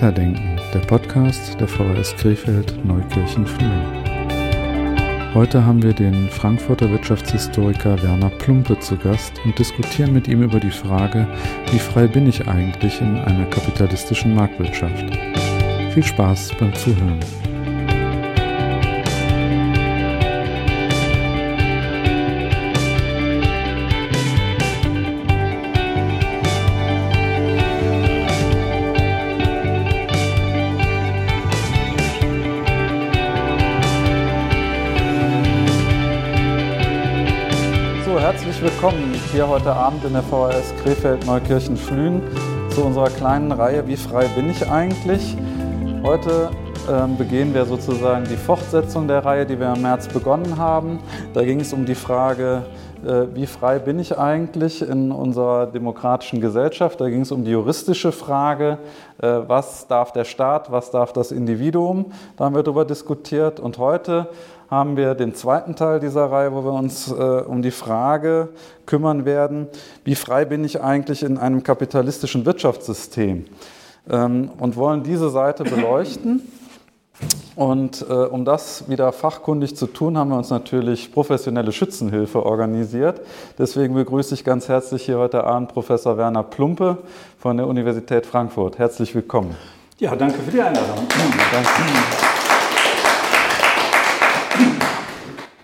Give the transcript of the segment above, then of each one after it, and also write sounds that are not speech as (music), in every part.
Weiterdenken, der Podcast der VHS Krefeld Neukirchen Flühen. Heute haben wir den Frankfurter Wirtschaftshistoriker Werner Plumpe zu Gast und diskutieren mit ihm über die Frage, wie frei bin ich eigentlich in einer kapitalistischen Marktwirtschaft. Viel Spaß beim Zuhören. Hier heute Abend in der VHS Krefeld Neukirchen Flühen zu unserer kleinen Reihe Wie frei bin ich eigentlich? Heute ähm, begehen wir sozusagen die Fortsetzung der Reihe, die wir im März begonnen haben. Da ging es um die Frage, äh, wie frei bin ich eigentlich in unserer demokratischen Gesellschaft? Da ging es um die juristische Frage, äh, was darf der Staat, was darf das Individuum? Da haben wir darüber diskutiert. Und heute haben wir den zweiten Teil dieser Reihe, wo wir uns äh, um die Frage kümmern werden, wie frei bin ich eigentlich in einem kapitalistischen Wirtschaftssystem? Ähm, und wollen diese Seite beleuchten. Und äh, um das wieder fachkundig zu tun, haben wir uns natürlich professionelle Schützenhilfe organisiert. Deswegen begrüße ich ganz herzlich hier heute Abend Professor Werner Plumpe von der Universität Frankfurt. Herzlich willkommen. Ja, danke für die Einladung. Danke.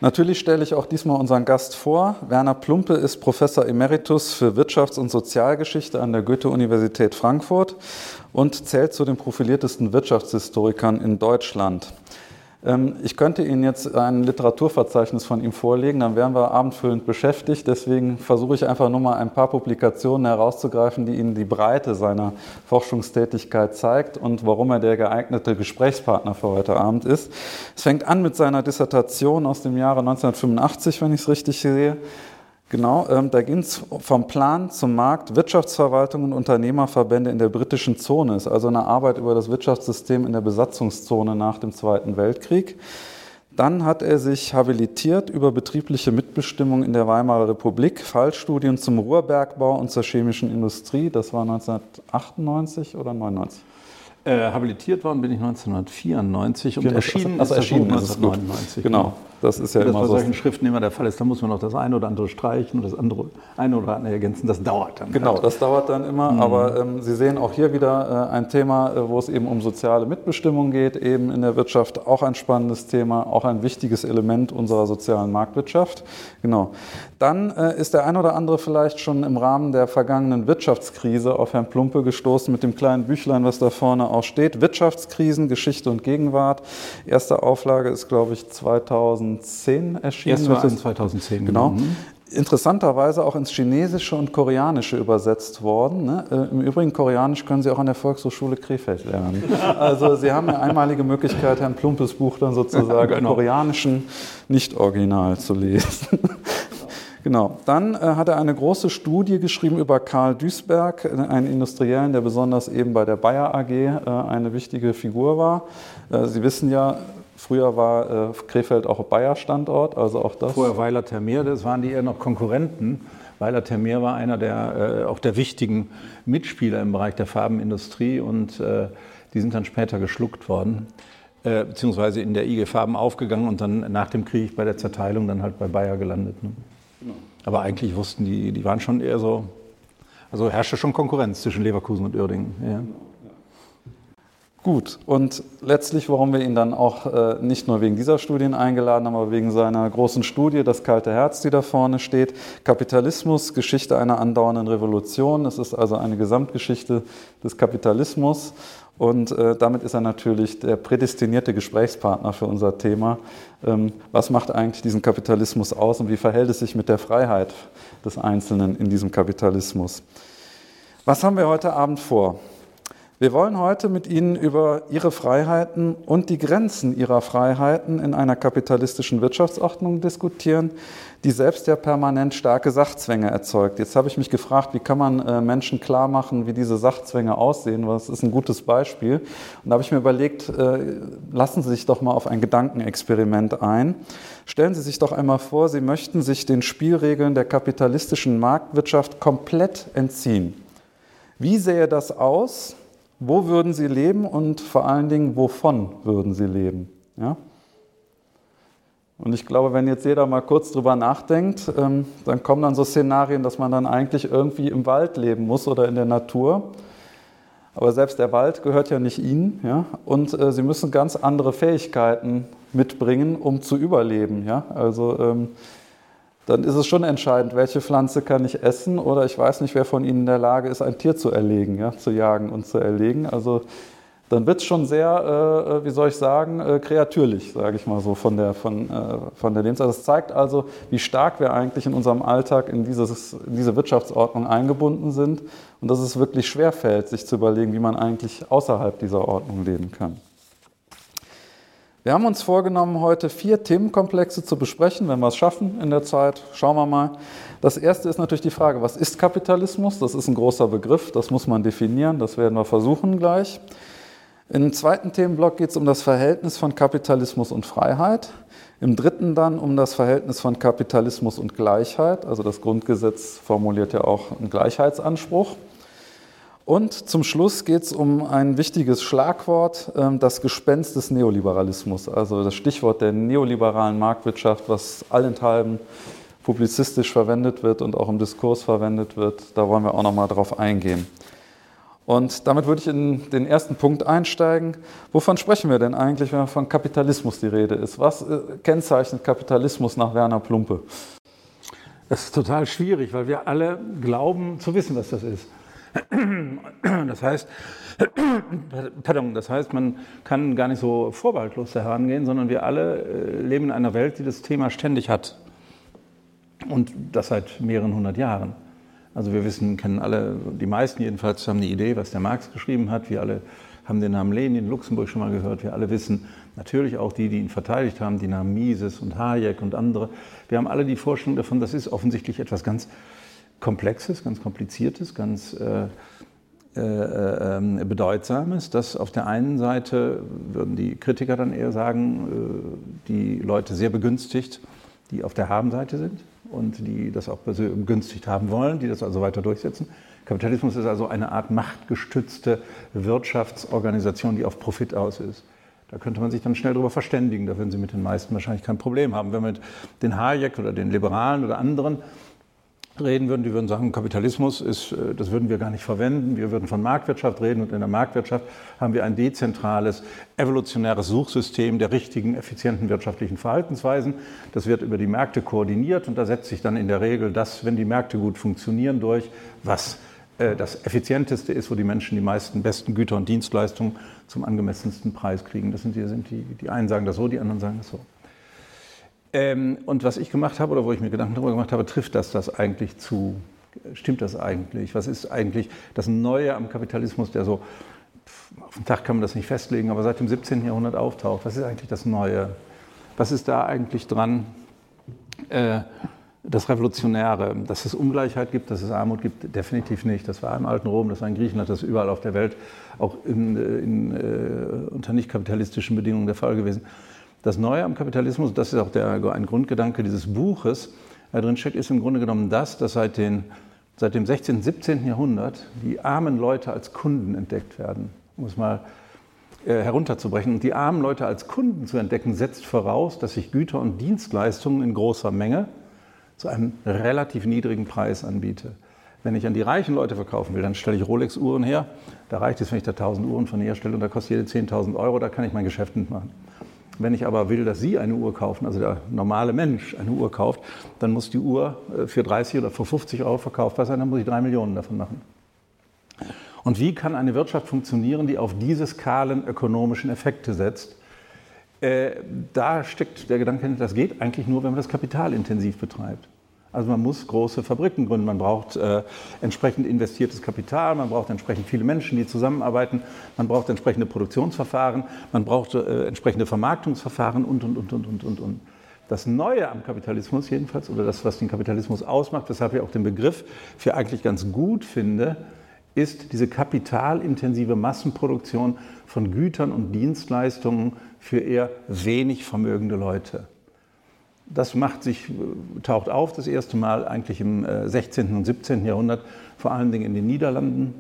Natürlich stelle ich auch diesmal unseren Gast vor. Werner Plumpe ist Professor Emeritus für Wirtschafts- und Sozialgeschichte an der Goethe-Universität Frankfurt und zählt zu den profiliertesten Wirtschaftshistorikern in Deutschland. Ähm, ich könnte Ihnen jetzt ein Literaturverzeichnis von ihm vorlegen, dann wären wir abendfüllend beschäftigt. Deswegen versuche ich einfach nur mal ein paar Publikationen herauszugreifen, die Ihnen die Breite seiner Forschungstätigkeit zeigt und warum er der geeignete Gesprächspartner für heute Abend ist. Es fängt an mit seiner Dissertation aus dem Jahre 1985, wenn ich es richtig sehe. Genau, ähm, da ging es vom Plan zum Markt, Wirtschaftsverwaltung und Unternehmerverbände in der britischen Zone. Ist also eine Arbeit über das Wirtschaftssystem in der Besatzungszone nach dem Zweiten Weltkrieg. Dann hat er sich habilitiert über betriebliche Mitbestimmung in der Weimarer Republik, Fallstudien zum Ruhrbergbau und zur chemischen Industrie. Das war 1998 oder 99? Äh, habilitiert worden bin ich 1994 und erschienen also, also erschienen ist 1999. Genau, das ist ja das immer bei so. solchen Schriften immer der Fall ist. Da muss man noch das eine oder andere streichen oder das andere eine oder andere ergänzen. Das dauert dann. Genau, halt. das dauert dann immer. Mhm. Aber ähm, Sie sehen auch hier wieder äh, ein Thema, äh, wo es eben um soziale Mitbestimmung geht, eben in der Wirtschaft auch ein spannendes Thema, auch ein wichtiges Element unserer sozialen Marktwirtschaft. Genau. Dann äh, ist der ein oder andere vielleicht schon im Rahmen der vergangenen Wirtschaftskrise auf Herrn Plumpe gestoßen mit dem kleinen Büchlein, was da vorne auch steht. Wirtschaftskrisen, Geschichte und Gegenwart. Erste Auflage ist, glaube ich, 2010 erschienen. Erste war 2010, genau. genau. Mhm. Interessanterweise auch ins Chinesische und Koreanische übersetzt worden. Ne? Äh, Im Übrigen, Koreanisch können Sie auch an der Volkshochschule Krefeld lernen. (laughs) Also Sie haben eine einmalige Möglichkeit, Herrn Plumpes Buch dann sozusagen genau. im Koreanischen nicht original zu lesen. (laughs) Genau. Dann äh, hat er eine große Studie geschrieben über Karl Duisberg, äh, einen Industriellen, der besonders eben bei der Bayer AG äh, eine wichtige Figur war. Äh, Sie wissen ja, früher war äh, Krefeld auch Bayer-Standort, also auch das. Vorher Weiler Termeer, das waren die eher noch Konkurrenten. Weiler Termeer war einer der, äh, auch der wichtigen Mitspieler im Bereich der Farbenindustrie und die sind dann später geschluckt worden beziehungsweise in der IG Farben aufgegangen und dann nach dem Krieg bei der Zerteilung dann halt bei Bayer gelandet. Ne? Aber eigentlich wussten die, die waren schon eher so, also herrschte schon Konkurrenz zwischen Leverkusen und Uerdingen. Ja. Gut, und letztlich, warum wir ihn dann auch äh, nicht nur wegen dieser Studien eingeladen haben, aber wegen seiner großen Studie, das kalte Herz, die da vorne steht, Kapitalismus, Geschichte einer andauernden Revolution. Es ist also eine Gesamtgeschichte des Kapitalismus und äh, damit ist er natürlich der prädestinierte Gesprächspartner für unser Thema. Ähm, was macht eigentlich diesen Kapitalismus aus und wie verhält es sich mit der Freiheit des Einzelnen in diesem Kapitalismus? Was haben wir heute Abend vor? Wir wollen heute mit Ihnen über Ihre Freiheiten und die Grenzen Ihrer Freiheiten in einer kapitalistischen Wirtschaftsordnung diskutieren, die selbst ja permanent starke Sachzwänge erzeugt. Jetzt habe ich mich gefragt, wie kann man äh, Menschen klar machen, wie diese Sachzwänge aussehen? Was ist ein gutes Beispiel? Und da habe ich mir überlegt, äh, lassen Sie sich doch mal auf ein Gedankenexperiment ein. Stellen Sie sich doch einmal vor, Sie möchten sich den Spielregeln der kapitalistischen Marktwirtschaft komplett entziehen. Wie sähe das aus? Wo würden sie leben und vor allen Dingen, wovon würden sie leben? Ja? Und ich glaube, wenn jetzt jeder mal kurz drüber nachdenkt, ähm, dann kommen dann so Szenarien, dass man dann eigentlich irgendwie im Wald leben muss oder in der Natur. Aber selbst der Wald gehört ja nicht ihnen. Ja? Und äh, sie müssen ganz andere Fähigkeiten mitbringen, um zu überleben. Ja? Also ähm, dann ist es schon entscheidend, welche Pflanze kann ich essen oder ich weiß nicht, wer von ihnen in der Lage ist, ein Tier zu erlegen, ja? zu jagen und zu erlegen. Also dann wird es schon sehr, äh, äh, wie soll ich sagen, äh, kreatürlich, sage ich mal so, von der, von, äh, von der Lebensart. Das zeigt also, wie stark wir eigentlich in unserem Alltag in, dieses, in diese Wirtschaftsordnung eingebunden sind und dass es wirklich schwerfällt, sich zu überlegen, wie man eigentlich außerhalb dieser Ordnung leben kann. Wir haben uns vorgenommen, heute vier Themenkomplexe zu besprechen, wenn wir es schaffen in der Zeit. Schauen wir mal. Das erste ist natürlich die Frage, was ist Kapitalismus? Das ist ein großer Begriff, das muss man definieren, das werden wir versuchen gleich. Im zweiten Themenblock geht es um das Verhältnis von Kapitalismus und Freiheit. Im dritten dann um das Verhältnis von Kapitalismus und Gleichheit. Also das Grundgesetz formuliert ja auch einen Gleichheitsanspruch. Und zum Schluss geht es um ein wichtiges Schlagwort, ähm, das Gespenst des Neoliberalismus. Also das Stichwort der neoliberalen Marktwirtschaft, was allenthalben publizistisch verwendet wird und auch im Diskurs verwendet wird. Da wollen wir auch nochmal drauf eingehen. Und damit würde ich in den ersten Punkt einsteigen. Wovon sprechen wir denn eigentlich, wenn von Kapitalismus die Rede ist? Was äh, kennzeichnet Kapitalismus nach Werner Plumpe? Das ist total schwierig, weil wir alle glauben zu wissen, was das ist. (clears throat) Das heißt, (clears throat) pardon, das heißt, man kann gar nicht so vorbehaltlos herangehen, sondern wir alle äh, leben in einer Welt, die das Thema ständig hat. Und das seit mehreren hundert Jahren. Also wir wissen, kennen alle, die meisten jedenfalls haben eine Idee, was der Marx geschrieben hat. Wir alle haben den Namen Lenin in Luxemburg schon mal gehört. Wir alle wissen, natürlich auch die, die ihn verteidigt haben, die Namen Mises und Hayek und andere. Wir haben alle die Vorstellung davon, das ist offensichtlich etwas ganz Komplexes, ganz Kompliziertes, ganz äh, äh, äh, Bedeutsames, dass auf der einen Seite, würden die Kritiker dann eher sagen, äh, die Leute sehr begünstigt, die auf der Habenseite sind und die das auch begünstigt haben wollen, die das also weiter durchsetzen. Kapitalismus ist also eine Art machtgestützte Wirtschaftsorganisation, die auf Profit aus ist. Da könnte man sich dann schnell darüber verständigen. Da würden Sie mit den meisten wahrscheinlich kein Problem haben. Wenn man mit den Hayek oder den Liberalen oder anderen reden würden, die würden sagen, Kapitalismus ist, äh, das würden wir gar nicht verwenden. Wir würden von Marktwirtschaft reden und in der Marktwirtschaft haben wir ein dezentrales, evolutionäres Suchsystem der richtigen, effizienten wirtschaftlichen Verhaltensweisen. Das wird über die Märkte koordiniert und da setzt sich dann in der Regel das, wenn die Märkte gut funktionieren, durch, was äh, das effizienteste ist, wo die Menschen die meisten besten Güter und Dienstleistungen zum angemessensten Preis kriegen. Das sind die, sind die, die einen sagen das so, die anderen sagen das so. Ähm, und was ich gemacht habe oder wo ich mir Gedanken darüber gemacht habe, trifft das das eigentlich zu? Stimmt das eigentlich? Was ist eigentlich das Neue am Kapitalismus, der so, auf den Tag kann man das nicht festlegen, aber seit dem 17. Jahrhundert auftaucht? Was ist eigentlich das Neue? Was ist da eigentlich dran? Äh, das Revolutionäre, dass es Ungleichheit gibt, dass es Armut gibt, definitiv nicht. Das war im alten Rom, das war in Griechenland, das ist überall auf der Welt, auch in, äh, in, äh, unter nicht kapitalistischen Bedingungen der Fall gewesen. Das Neue am Kapitalismus, das ist auch der, ein Grundgedanke dieses Buches, da drin steckt, ist im Grunde genommen das, dass seit, den, seit dem 16., 17. Jahrhundert die armen Leute als Kunden entdeckt werden. Um es mal äh, herunterzubrechen. Und die armen Leute als Kunden zu entdecken, setzt voraus, dass ich Güter und Dienstleistungen in großer Menge zu einem relativ niedrigen Preis anbiete. Wenn ich an die reichen Leute verkaufen will, dann stelle ich Rolex-Uhren her. Da reicht es, wenn ich da 1000 Uhren von herstelle und da kostet jede 10.000 Euro, da kann ich mein Geschäft mitmachen. Wenn ich aber will, dass Sie eine Uhr kaufen, also der normale Mensch eine Uhr kauft, dann muss die Uhr äh, für 30 oder für 50 Euro verkaufbar sein, dann muss ich drei Millionen davon machen. Und wie kann eine Wirtschaft funktionieren, die auf diese skalen ökonomischen Effekte setzt? Äh, da steckt der Gedanke, das geht eigentlich nur, wenn man das kapitalintensiv betreibt. Also man muss große Fabriken gründen, man braucht äh, entsprechend investiertes Kapital, man braucht entsprechend viele Menschen, die zusammenarbeiten, man braucht entsprechende Produktionsverfahren, man braucht äh, entsprechende Vermarktungsverfahren und, und, und, und, und, und, und. Das Neue am Kapitalismus jedenfalls, oder das, was den Kapitalismus ausmacht, weshalb ich auch den Begriff für eigentlich ganz gut finde, ist diese kapitalintensive Massenproduktion von Gütern und Dienstleistungen für eher wenig vermögende Leute. Das macht sich, taucht auf das erste Mal eigentlich im 16. Äh, und 17. Jahrhundert, vor allen Dingen in den Niederlanden.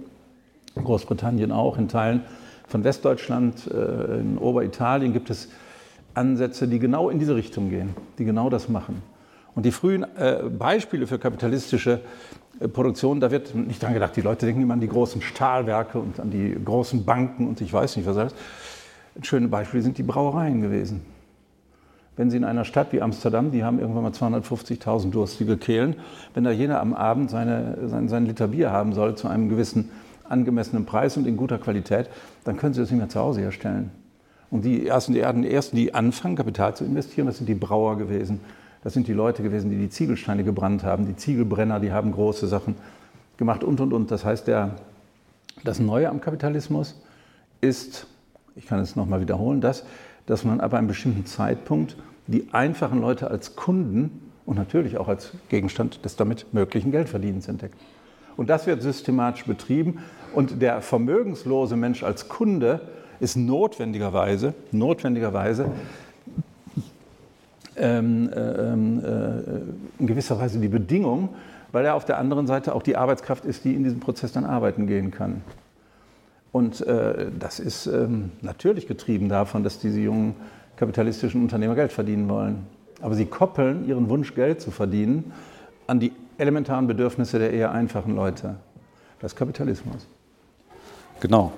Großbritannien auch, in Teilen von Westdeutschland, äh, in Oberitalien gibt es Ansätze, die genau in diese Richtung gehen, die genau das machen. Und die frühen äh, Beispiele für kapitalistische Produktion, da wird nicht dran gedacht. Die Leute denken immer an die großen Stahlwerke und an die großen Banken und ich weiß nicht was alles. Ein schönes Beispiel sind die Brauereien gewesen. Wenn Sie in einer Stadt wie Amsterdam, die haben irgendwann mal 250.000 durstige Kehlen, wenn da jeder am Abend seine, sein, sein Liter Bier haben soll zu einem gewissen angemessenen Preis und in guter Qualität, dann können Sie das nicht mehr zu Hause herstellen. Und die ersten, die ersten, die anfangen, Kapital zu investieren, das sind die Brauer gewesen. Das sind die Leute gewesen, die die Ziegelsteine gebrannt haben. Die Ziegelbrenner, die haben große Sachen gemacht und, und, und. Das heißt, der, das Neue am Kapitalismus ist, ich kann es nochmal wiederholen, das, dass man ab einem bestimmten Zeitpunkt die einfachen Leute als Kunden und natürlich auch als Gegenstand des damit möglichen Geldverdienens entdeckt. Und das wird systematisch betrieben. Und der vermögenslose Mensch als Kunde ist notwendigerweise, notwendigerweise ähm, äh, ähm, äh, in gewisser Weise die Bedingung, weil er auf der anderen Seite auch die Arbeitskraft ist, die in diesem Prozess dann arbeiten gehen kann. Und äh, das ist ähm, natürlich getrieben davon, dass diese jungen kapitalistischen Unternehmer Geld verdienen wollen. Aber sie koppeln ihren Wunsch, Geld zu verdienen, an die elementaren Bedürfnisse der eher einfachen Leute. Das ist Kapitalismus. Genau.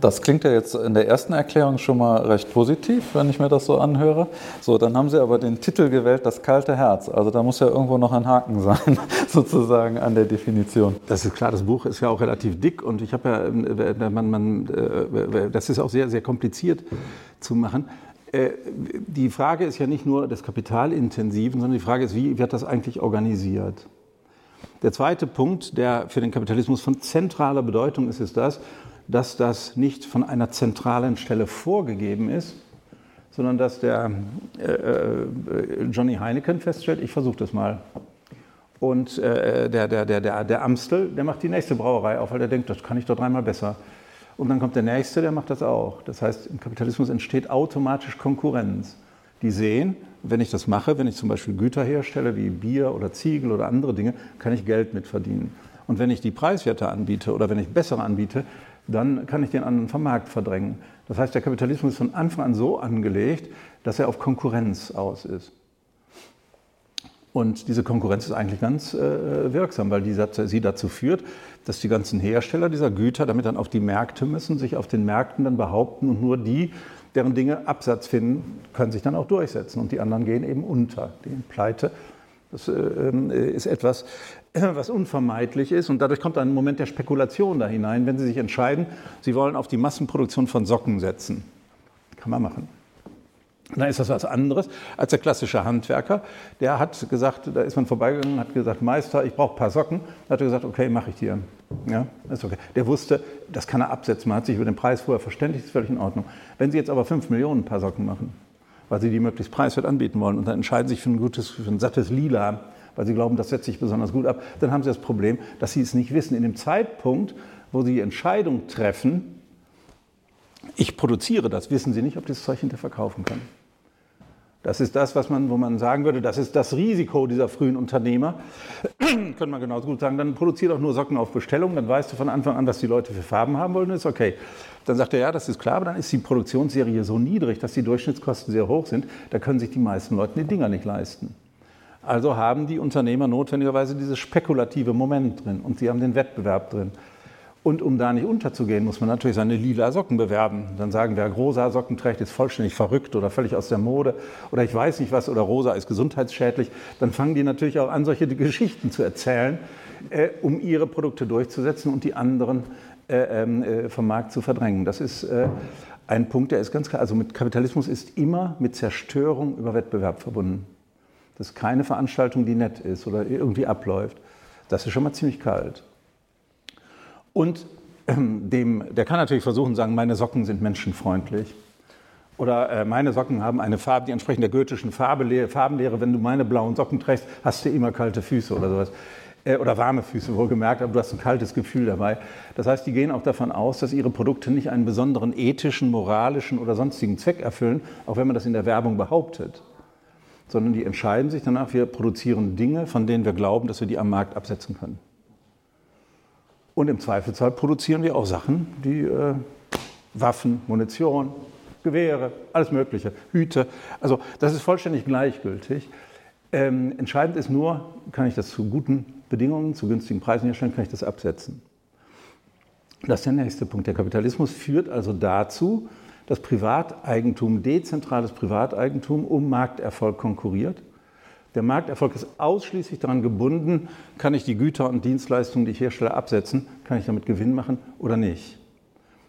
Das klingt ja jetzt in der ersten Erklärung schon mal recht positiv, wenn ich mir das so anhöre. So, dann haben Sie aber den Titel gewählt, das kalte Herz. Also da muss ja irgendwo noch ein Haken (laughs) sein, sozusagen an der Definition. Das ist klar, das Buch ist ja auch relativ dick und ich habe ja, äh, man, man, äh, das ist auch sehr, sehr kompliziert zu machen. Äh, die Frage ist ja nicht nur des Kapitalintensiven, sondern die Frage ist, wie wird das eigentlich organisiert? Der zweite Punkt, der für den Kapitalismus von zentraler Bedeutung ist, ist das, dass das nicht von einer zentralen Stelle vorgegeben ist, sondern dass der äh, äh Johnny Heineken feststellt, ich versuche das mal. Und äh, der, der, der, der, der Amstel, der macht die nächste Brauerei auf, weil der denkt, das kann ich doch dreimal besser. Und dann kommt der nächste, der macht das auch. Das heißt, im Kapitalismus entsteht automatisch Konkurrenz. Die sehen, wenn ich das mache, wenn ich zum Beispiel Güter herstelle wie Bier oder Ziegel oder andere Dinge, kann ich Geld mit verdienen. Und wenn ich die preiswerte anbiete oder wenn ich bessere anbiete, dann kann ich den anderen vom Markt verdrängen. Das heißt, der Kapitalismus ist von Anfang an so angelegt, dass er auf Konkurrenz aus ist. Und diese Konkurrenz ist eigentlich ganz äh, wirksam, weil die, sie dazu führt, dass die ganzen Hersteller dieser Güter damit dann auf die Märkte müssen, sich auf den Märkten dann behaupten und nur die, deren Dinge Absatz finden, können sich dann auch durchsetzen und die anderen gehen eben unter, gehen pleite. Das äh, ähm, ist etwas, (clears throat) was unvermeidlich ist und dadurch kommt ein Moment der Spekulation da hinein, wenn Sie sich entscheiden, Sie wollen auf die Massenproduktion von Socken setzen. Kann man machen. Dann ist das was anderes als der klassische Handwerker. Der hat gesagt, da ist man vorbeigegangen, hat gesagt, Meister, ich brauche ein paar Socken. Da hat er gesagt, okay, mache ich dir. Ja, ist okay. Der wusste, das kann er absetzen. Man hat sich über den Preis vorher verständigt, ist völlig in Ordnung. Wenn Sie jetzt aber fünf Millionen Paar Socken machen, weil Sie die möglichst preiswert anbieten wollen und dann entscheiden sich für ein gutes, für ein sattes Lila, weil Sie glauben, das setzt sich besonders gut ab, dann haben Sie das Problem, dass Sie es nicht wissen. In dem Zeitpunkt, wo Sie die Entscheidung treffen, ich produziere das, wissen Sie nicht, ob das Zeug hinterher verkaufen kann. Das ist das, was man, wo man sagen würde, das ist das Risiko dieser frühen Unternehmer. (clears throat) Könnte man genauso gut sagen, dann produziert auch nur Socken auf Bestellung, dann weißt du von Anfang an, was die Leute für Farben haben wollen, ist okay. Dann sagt er, ja, das ist klar, aber dann ist die Produktionsserie so niedrig, dass die Durchschnittskosten sehr hoch sind, da können sich die meisten Leute die Dinger nicht leisten. Also haben die Unternehmer notwendigerweise dieses spekulative Moment drin und sie haben den Wettbewerb drin. Und um da nicht unterzugehen, muss man natürlich seine lila Socken bewerben. Dann sagen, wer rosa Socken trägt, ist vollständig verrückt oder völlig aus der Mode oder ich weiß nicht was oder rosa ist gesundheitsschädlich. Dann fangen die natürlich auch an, solche Geschichten zu erzählen, äh, um ihre Produkte durchzusetzen und die anderen äh, ähm, äh, vom Markt zu verdrängen. Das ist äh, ein Punkt, der ist ganz klar. Also mit Kapitalismus ist immer mit Zerstörung über Wettbewerb verbunden. Das ist keine Veranstaltung, die nett ist oder irgendwie abläuft. Das ist schon mal ziemlich kalt. Und ähm, dem, der kann natürlich versuchen, sagen, meine Socken sind menschenfreundlich. Oder äh, meine Socken haben eine Farbe, die entsprechend der goethischen Farbe, Farbenlehre. Wenn du meine blauen Socken trägst, hast du immer kalte Füße oder sowas. Äh, oder warme Füße, wohlgemerkt, aber du hast ein kaltes Gefühl dabei. Das heißt, die gehen auch davon aus, dass ihre Produkte nicht einen besonderen ethischen, moralischen oder sonstigen Zweck erfüllen, auch wenn man das in der Werbung behauptet. Sondern die entscheiden sich danach, wir produzieren Dinge, von denen wir glauben, dass wir die am Markt absetzen können. Und im Zweifelsfall produzieren wir auch Sachen, die äh, Waffen, Munition, Gewehre, alles Mögliche, Hüte. Also das ist vollständig gleichgültig. Ähm, entscheidend ist nur, kann ich das zu guten Bedingungen, zu günstigen Preisen herstellen, kann ich das absetzen. Das ist der nächste Punkt. Der Kapitalismus führt also dazu, dass Privateigentum, dezentrales Privateigentum um Markterfolg konkurriert. Der Markterfolg ist ausschließlich daran gebunden, kann ich die Güter und Dienstleistungen, die ich herstelle, absetzen, kann ich damit Gewinn machen oder nicht.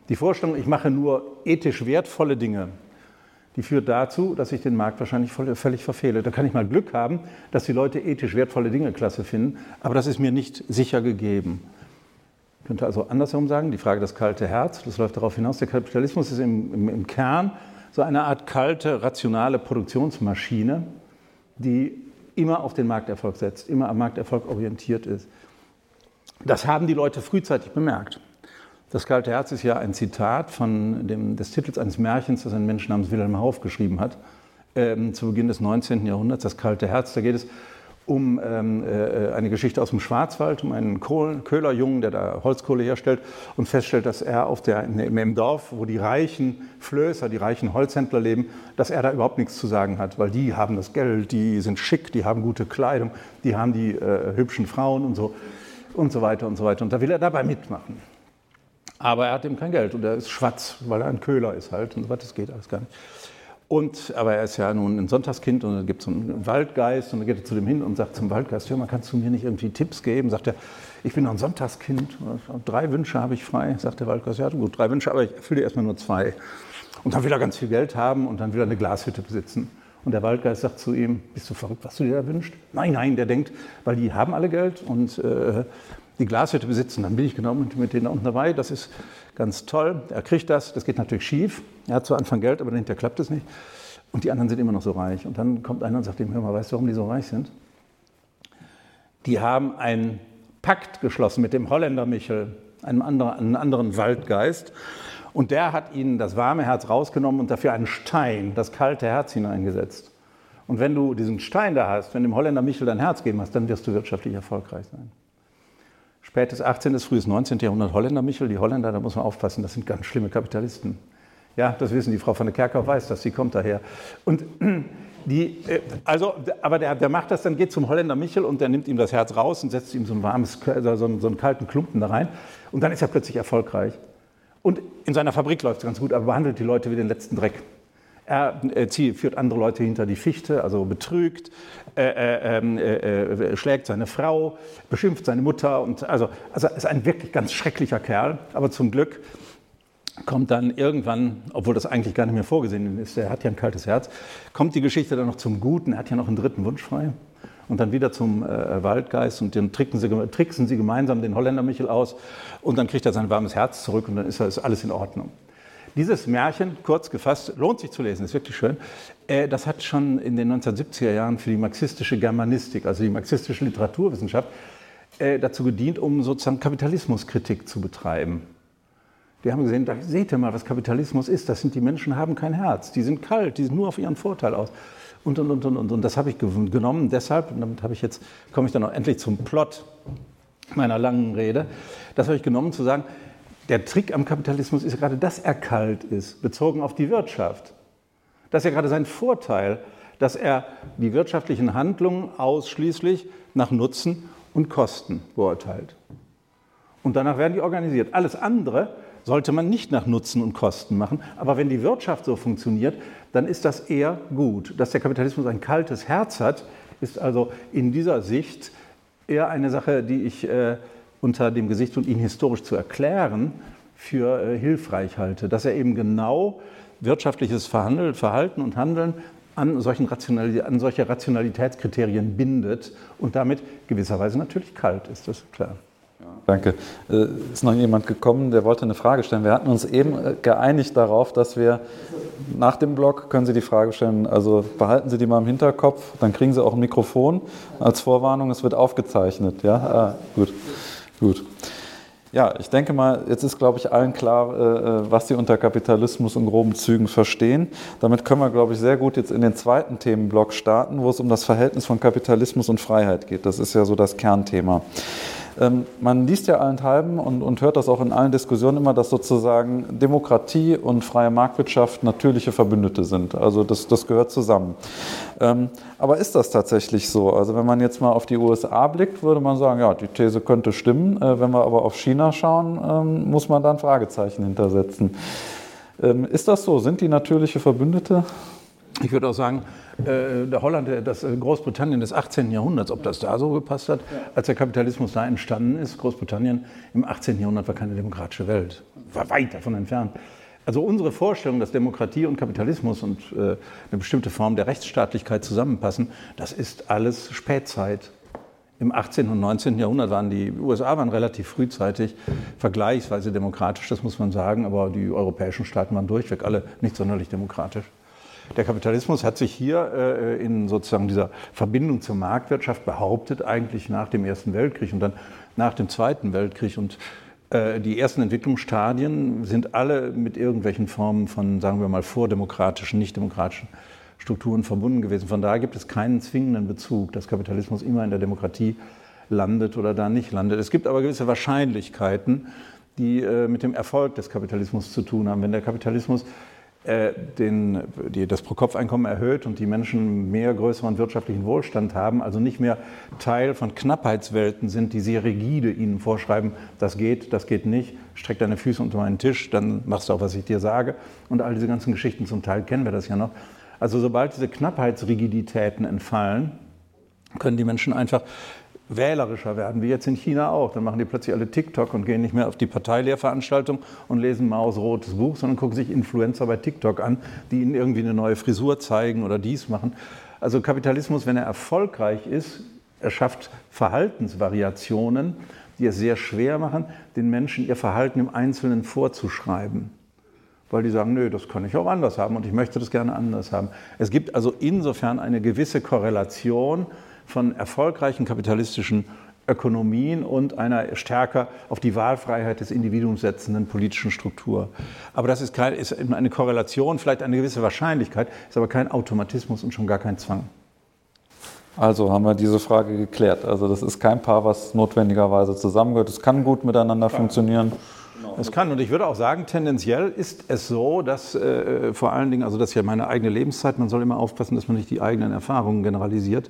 Die Vorstellung, ich mache nur ethisch wertvolle Dinge, die führt dazu, dass ich den Markt wahrscheinlich völlig verfehle. Da kann ich mal Glück haben, dass die Leute ethisch wertvolle Dinge klasse finden, aber das ist mir nicht sicher gegeben. Ich könnte also andersherum sagen, die Frage das kalte Herz, das läuft darauf hinaus, der Kapitalismus ist im, im, im Kern so eine Art kalte, rationale Produktionsmaschine, die immer auf den Markterfolg setzt, immer am Markterfolg orientiert ist. Das haben die Leute frühzeitig bemerkt. Das kalte Herz ist ja ein Zitat von dem, des Titels eines Märchens, das ein Mensch namens Wilhelm Hauff geschrieben hat, ähm, zu Beginn des 19. Jahrhunderts, das kalte Herz. Da geht es um ähm, äh, eine Geschichte aus dem Schwarzwald, um einen Kohlen, Köhlerjungen, der da Holzkohle herstellt und feststellt, dass er auf der, im Dorf, wo die reichen Flößer, die reichen Holzhändler leben, dass er da überhaupt nichts zu sagen hat, weil die haben das Geld, die sind schick, die haben gute Kleidung, die haben die äh, hübschen Frauen und so und so weiter und so weiter. Und da will er dabei mitmachen. Aber er hat eben kein Geld und er ist schwarz, weil er ein Köhler ist halt und so weiter, das geht alles gar nicht. Und, aber er ist ja nun ein Sonntagskind und dann gibt es einen Waldgeist und dann geht er zu dem hin und sagt zum Waldgeist, hör mal, kannst du mir nicht irgendwie Tipps geben? Sagt er, ich bin noch ein Sonntagskind, drei Wünsche habe ich frei. Sagt der Waldgeist, ja gut, drei Wünsche, aber ich erfülle dir erstmal nur zwei. Und dann will er ganz viel Geld haben und dann will er eine Glashütte besitzen. Und der Waldgeist sagt zu ihm, bist du verrückt, was du dir da wünschst? Nein, nein, der denkt, weil die haben alle Geld und äh, die Glashütte besitzen, dann bin ich genau mit, denen unten dabei. Das ist ganz toll. Er kriegt das, das geht natürlich schief. Er hat zu Anfang Geld, aber hinterher klappt es nicht. Und die anderen sind immer noch so reich. Und dann kommt einer und sagt ihm, hör mal, weißt du, warum die so reich sind? Die haben einen Pakt geschlossen mit dem Holländer Michel, einem anderen, einem anderen Waldgeist. Und der hat ihnen das warme Herz rausgenommen und dafür einen Stein, das kalte Herz hineingesetzt. Und wenn du diesen Stein da hast, wenn dem Holländer Michel dein Herz geben hast, dann wirst du wirtschaftlich erfolgreich sein. Spätes 18., frühes 19. Jahrhundert Holländer Michel. Die Holländer, da muss man aufpassen, das sind ganz schlimme Kapitalisten. Ja, das wissen die Frau von der Kerkhoff weiß das, sie kommt daher. Und (clears throat) die, äh, also, aber der, der macht das dann, geht zum Holländer Michel und der nimmt ihm das Herz raus und setzt ihm so ein warmes, so einen, so einen kalten Klumpen da rein. Und dann ist er plötzlich erfolgreich. Und in seiner Fabrik läuft es ganz gut, aber behandelt die Leute wie den letzten Dreck. Er äh, führt andere Leute hinter die Fichte, also betrügt, äh, äh, ähm, äh, äh, schlägt seine Frau, beschimpft seine Mutter. Und also, also ist ein wirklich ganz schrecklicher Kerl. Aber zum Glück kommt dann irgendwann, obwohl das eigentlich gar nicht mehr vorgesehen ist, er hat ja ein kaltes Herz, kommt die Geschichte dann noch zum Guten. Er hat ja noch einen dritten Wunsch frei. Und dann wieder zum äh, Waldgeist und dann tricksen sie, tricksen sie gemeinsam den Holländer Michel aus und dann kriegt er sein warmes Herz zurück und dann ist, ist alles in Ordnung. Dieses Märchen, kurz gefasst, lohnt sich zu lesen, ist wirklich schön. Äh, das hat schon in den 1970er Jahren für die marxistische Germanistik, also die marxistische Literaturwissenschaft, äh, dazu gedient, um sozusagen Kapitalismuskritik zu betreiben. Die haben gesehen, da seht ihr mal, was Kapitalismus ist. Das sind die Menschen, haben kein Herz, die sind kalt, die sind nur auf ihren Vorteil aus. Und, und, und, und, und. das habe ich genommen deshalb, und damit habe ich jetzt, komme ich dann auch endlich zum Plot meiner langen Rede, das habe ich genommen, zu sagen, der Trick am Kapitalismus ist gerade, dass er kalt ist, bezogen auf die Wirtschaft. Das ist ja gerade sein Vorteil, dass er die wirtschaftlichen Handlungen ausschließlich nach Nutzen und Kosten beurteilt. Und danach werden die organisiert. Alles andere sollte man nicht nach Nutzen und Kosten machen. Aber wenn die Wirtschaft so funktioniert, dann ist das eher gut. Dass der Kapitalismus ein kaltes Herz hat, ist also in dieser Sicht eher eine Sache, die ich äh, unter dem Gesicht und ihn historisch zu erklären, für äh, hilfreich halte. Dass er eben genau wirtschaftliches Verhalten und Handeln an, solchen an solche Rationalitätskriterien bindet und damit gewisserweise natürlich kalt ist, das ist klar. Danke. Äh, ist noch jemand gekommen, der wollte eine Frage stellen. Wir hatten uns eben äh, geeinigt darauf, dass wir nach dem Blog können Sie die Frage stellen. Also behalten Sie die mal im Hinterkopf, dann kriegen Sie auch ein Mikrofon als Vorwarnung. Es wird aufgezeichnet. Ja, ah, gut. Gut. Ja, ich denke mal, jetzt ist, glaube ich, allen klar, äh, was Sie unter Kapitalismus in groben Zügen verstehen. Damit können wir, glaube ich, sehr gut jetzt in den zweiten Themenblock starten, wo es um das Verhältnis von Kapitalismus und Freiheit geht. Das ist ja so das Kernthema. Ähm, man liest ja allenthalben und, und hört das auch in allen Diskussionen immer, dass sozusagen Demokratie und freie Marktwirtschaft natürliche Verbündete sind. Also das, das gehört zusammen. Ähm, aber ist das tatsächlich so? Also wenn man jetzt mal auf die USA blickt, würde man sagen, ja, die These könnte stimmen. Äh, wenn wir aber auf China schauen, ähm, muss man da ein Fragezeichen hintersetzen. Ist das so? Sind die natürliche Verbündete? Ich würde auch sagen, äh, der Holland, das äh, Großbritannien des 18. Jahrhunderts, ob das da so gepasst hat, als der Kapitalismus da entstanden ist, Großbritannien im 18. Jahrhundert war keine demokratische Welt, war weit davon entfernt. Also unsere Vorstellung, dass Demokratie und Kapitalismus und äh, eine bestimmte Form der Rechtsstaatlichkeit zusammenpassen, das ist alles Spätzeit. Im 18. und 19. Jahrhundert waren die USA waren relativ frühzeitig vergleichsweise demokratisch, das muss man sagen, aber die europäischen Staaten waren durchweg alle nicht sonderlich demokratisch. Der Kapitalismus hat sich hier äh, in sozusagen dieser Verbindung zur Marktwirtschaft behauptet, eigentlich nach dem Ersten Weltkrieg und dann nach dem Zweiten Weltkrieg. Und äh, die ersten Entwicklungsstadien sind alle mit irgendwelchen Formen von, sagen wir mal, vordemokratischen, nichtdemokratischen Strukturen verbunden gewesen. Von daher gibt es keinen zwingenden Bezug, dass Kapitalismus immer in der Demokratie landet oder da nicht landet. Es gibt aber gewisse Wahrscheinlichkeiten, die äh, mit dem Erfolg des Kapitalismus zu tun haben. Wenn der Kapitalismus den, die, das Pro-Kopf-Einkommen erhöht und die Menschen mehr größeren wirtschaftlichen Wohlstand haben, also nicht mehr Teil von Knappheitswelten sind, die sehr rigide ihnen vorschreiben, das geht, das geht nicht, streck deine Füße unter meinen Tisch, dann machst du auch, was ich dir sage. Und all diese ganzen Geschichten, zum Teil kennen wir das ja noch. Also sobald diese Knappheitsrigiditäten entfallen, können die Menschen einfach wählerischer werden, wie jetzt in China auch. Dann machen die plötzlich alle TikTok und gehen nicht mehr auf die Parteilehrveranstaltung und lesen Maus rotes Buch, sondern gucken sich Influencer bei TikTok an, die ihnen irgendwie eine neue Frisur zeigen oder dies machen. Also Kapitalismus, wenn er erfolgreich ist, erschafft Verhaltensvariationen, die es sehr schwer machen, den Menschen ihr Verhalten im Einzelnen vorzuschreiben. Weil die sagen, nö, das kann ich auch anders haben und ich möchte das gerne anders haben. Es gibt also insofern eine gewisse Korrelation von erfolgreichen kapitalistischen Ökonomien und einer stärker auf die Wahlfreiheit des Individuums setzenden politischen Struktur. Aber das ist, kein, ist eine Korrelation, vielleicht eine gewisse Wahrscheinlichkeit, ist aber kein Automatismus und schon gar kein Zwang. Also haben wir diese Frage geklärt. Also das ist kein Paar, was notwendigerweise zusammengehört. Es kann gut miteinander Klar. funktionieren. Es kann und ich würde auch sagen, tendenziell ist es so, dass äh, vor allen Dingen, also das ist ja meine eigene Lebenszeit, man soll immer aufpassen, dass man nicht die eigenen Erfahrungen generalisiert.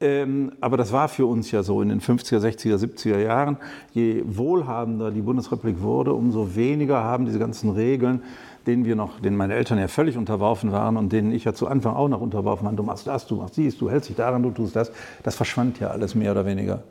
Ähm, aber das war für uns ja so in den 50er, 60er, 70er Jahren. Je wohlhabender die Bundesrepublik wurde, umso weniger haben diese ganzen Regeln, denen wir noch, denen meine Eltern ja völlig unterworfen waren und denen ich ja zu Anfang auch noch unterworfen war. Du machst das, du machst dies, du hältst dich daran, du tust das. Das verschwand ja alles mehr oder weniger.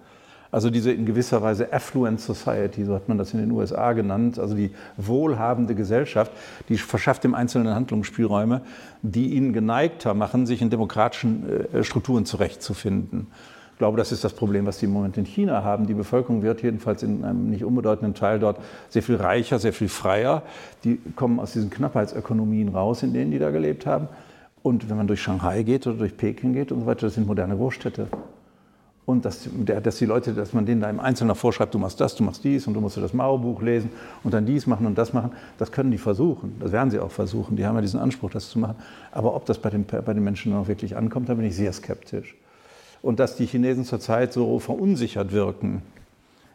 Also diese in gewisser Weise Affluent Society, so hat man das in den USA genannt, also die wohlhabende Gesellschaft, die verschafft dem Einzelnen Handlungsspielräume, die ihn geneigter machen, sich in demokratischen äh, Strukturen zurechtzufinden. Ich glaube, das ist das Problem, was die im Moment in China haben. Die Bevölkerung wird jedenfalls in einem nicht unbedeutenden Teil dort sehr viel reicher, sehr viel freier. Die kommen aus diesen Knappheitsökonomien raus, in denen die da gelebt haben. Und wenn man durch Shanghai geht oder durch Peking geht und so weiter, das sind moderne Großstädte und dass, dass, die Leute, dass man denen da im Einzelnen vorschreibt, du machst das, du machst dies und du musst das Mauerbuch lesen und dann dies machen und das machen, das können die versuchen. Das werden sie auch versuchen. Die haben ja diesen Anspruch, das zu machen. Aber ob das bei den, bei den Menschen noch wirklich ankommt, da bin ich sehr skeptisch. Und dass die Chinesen zurzeit so verunsichert wirken,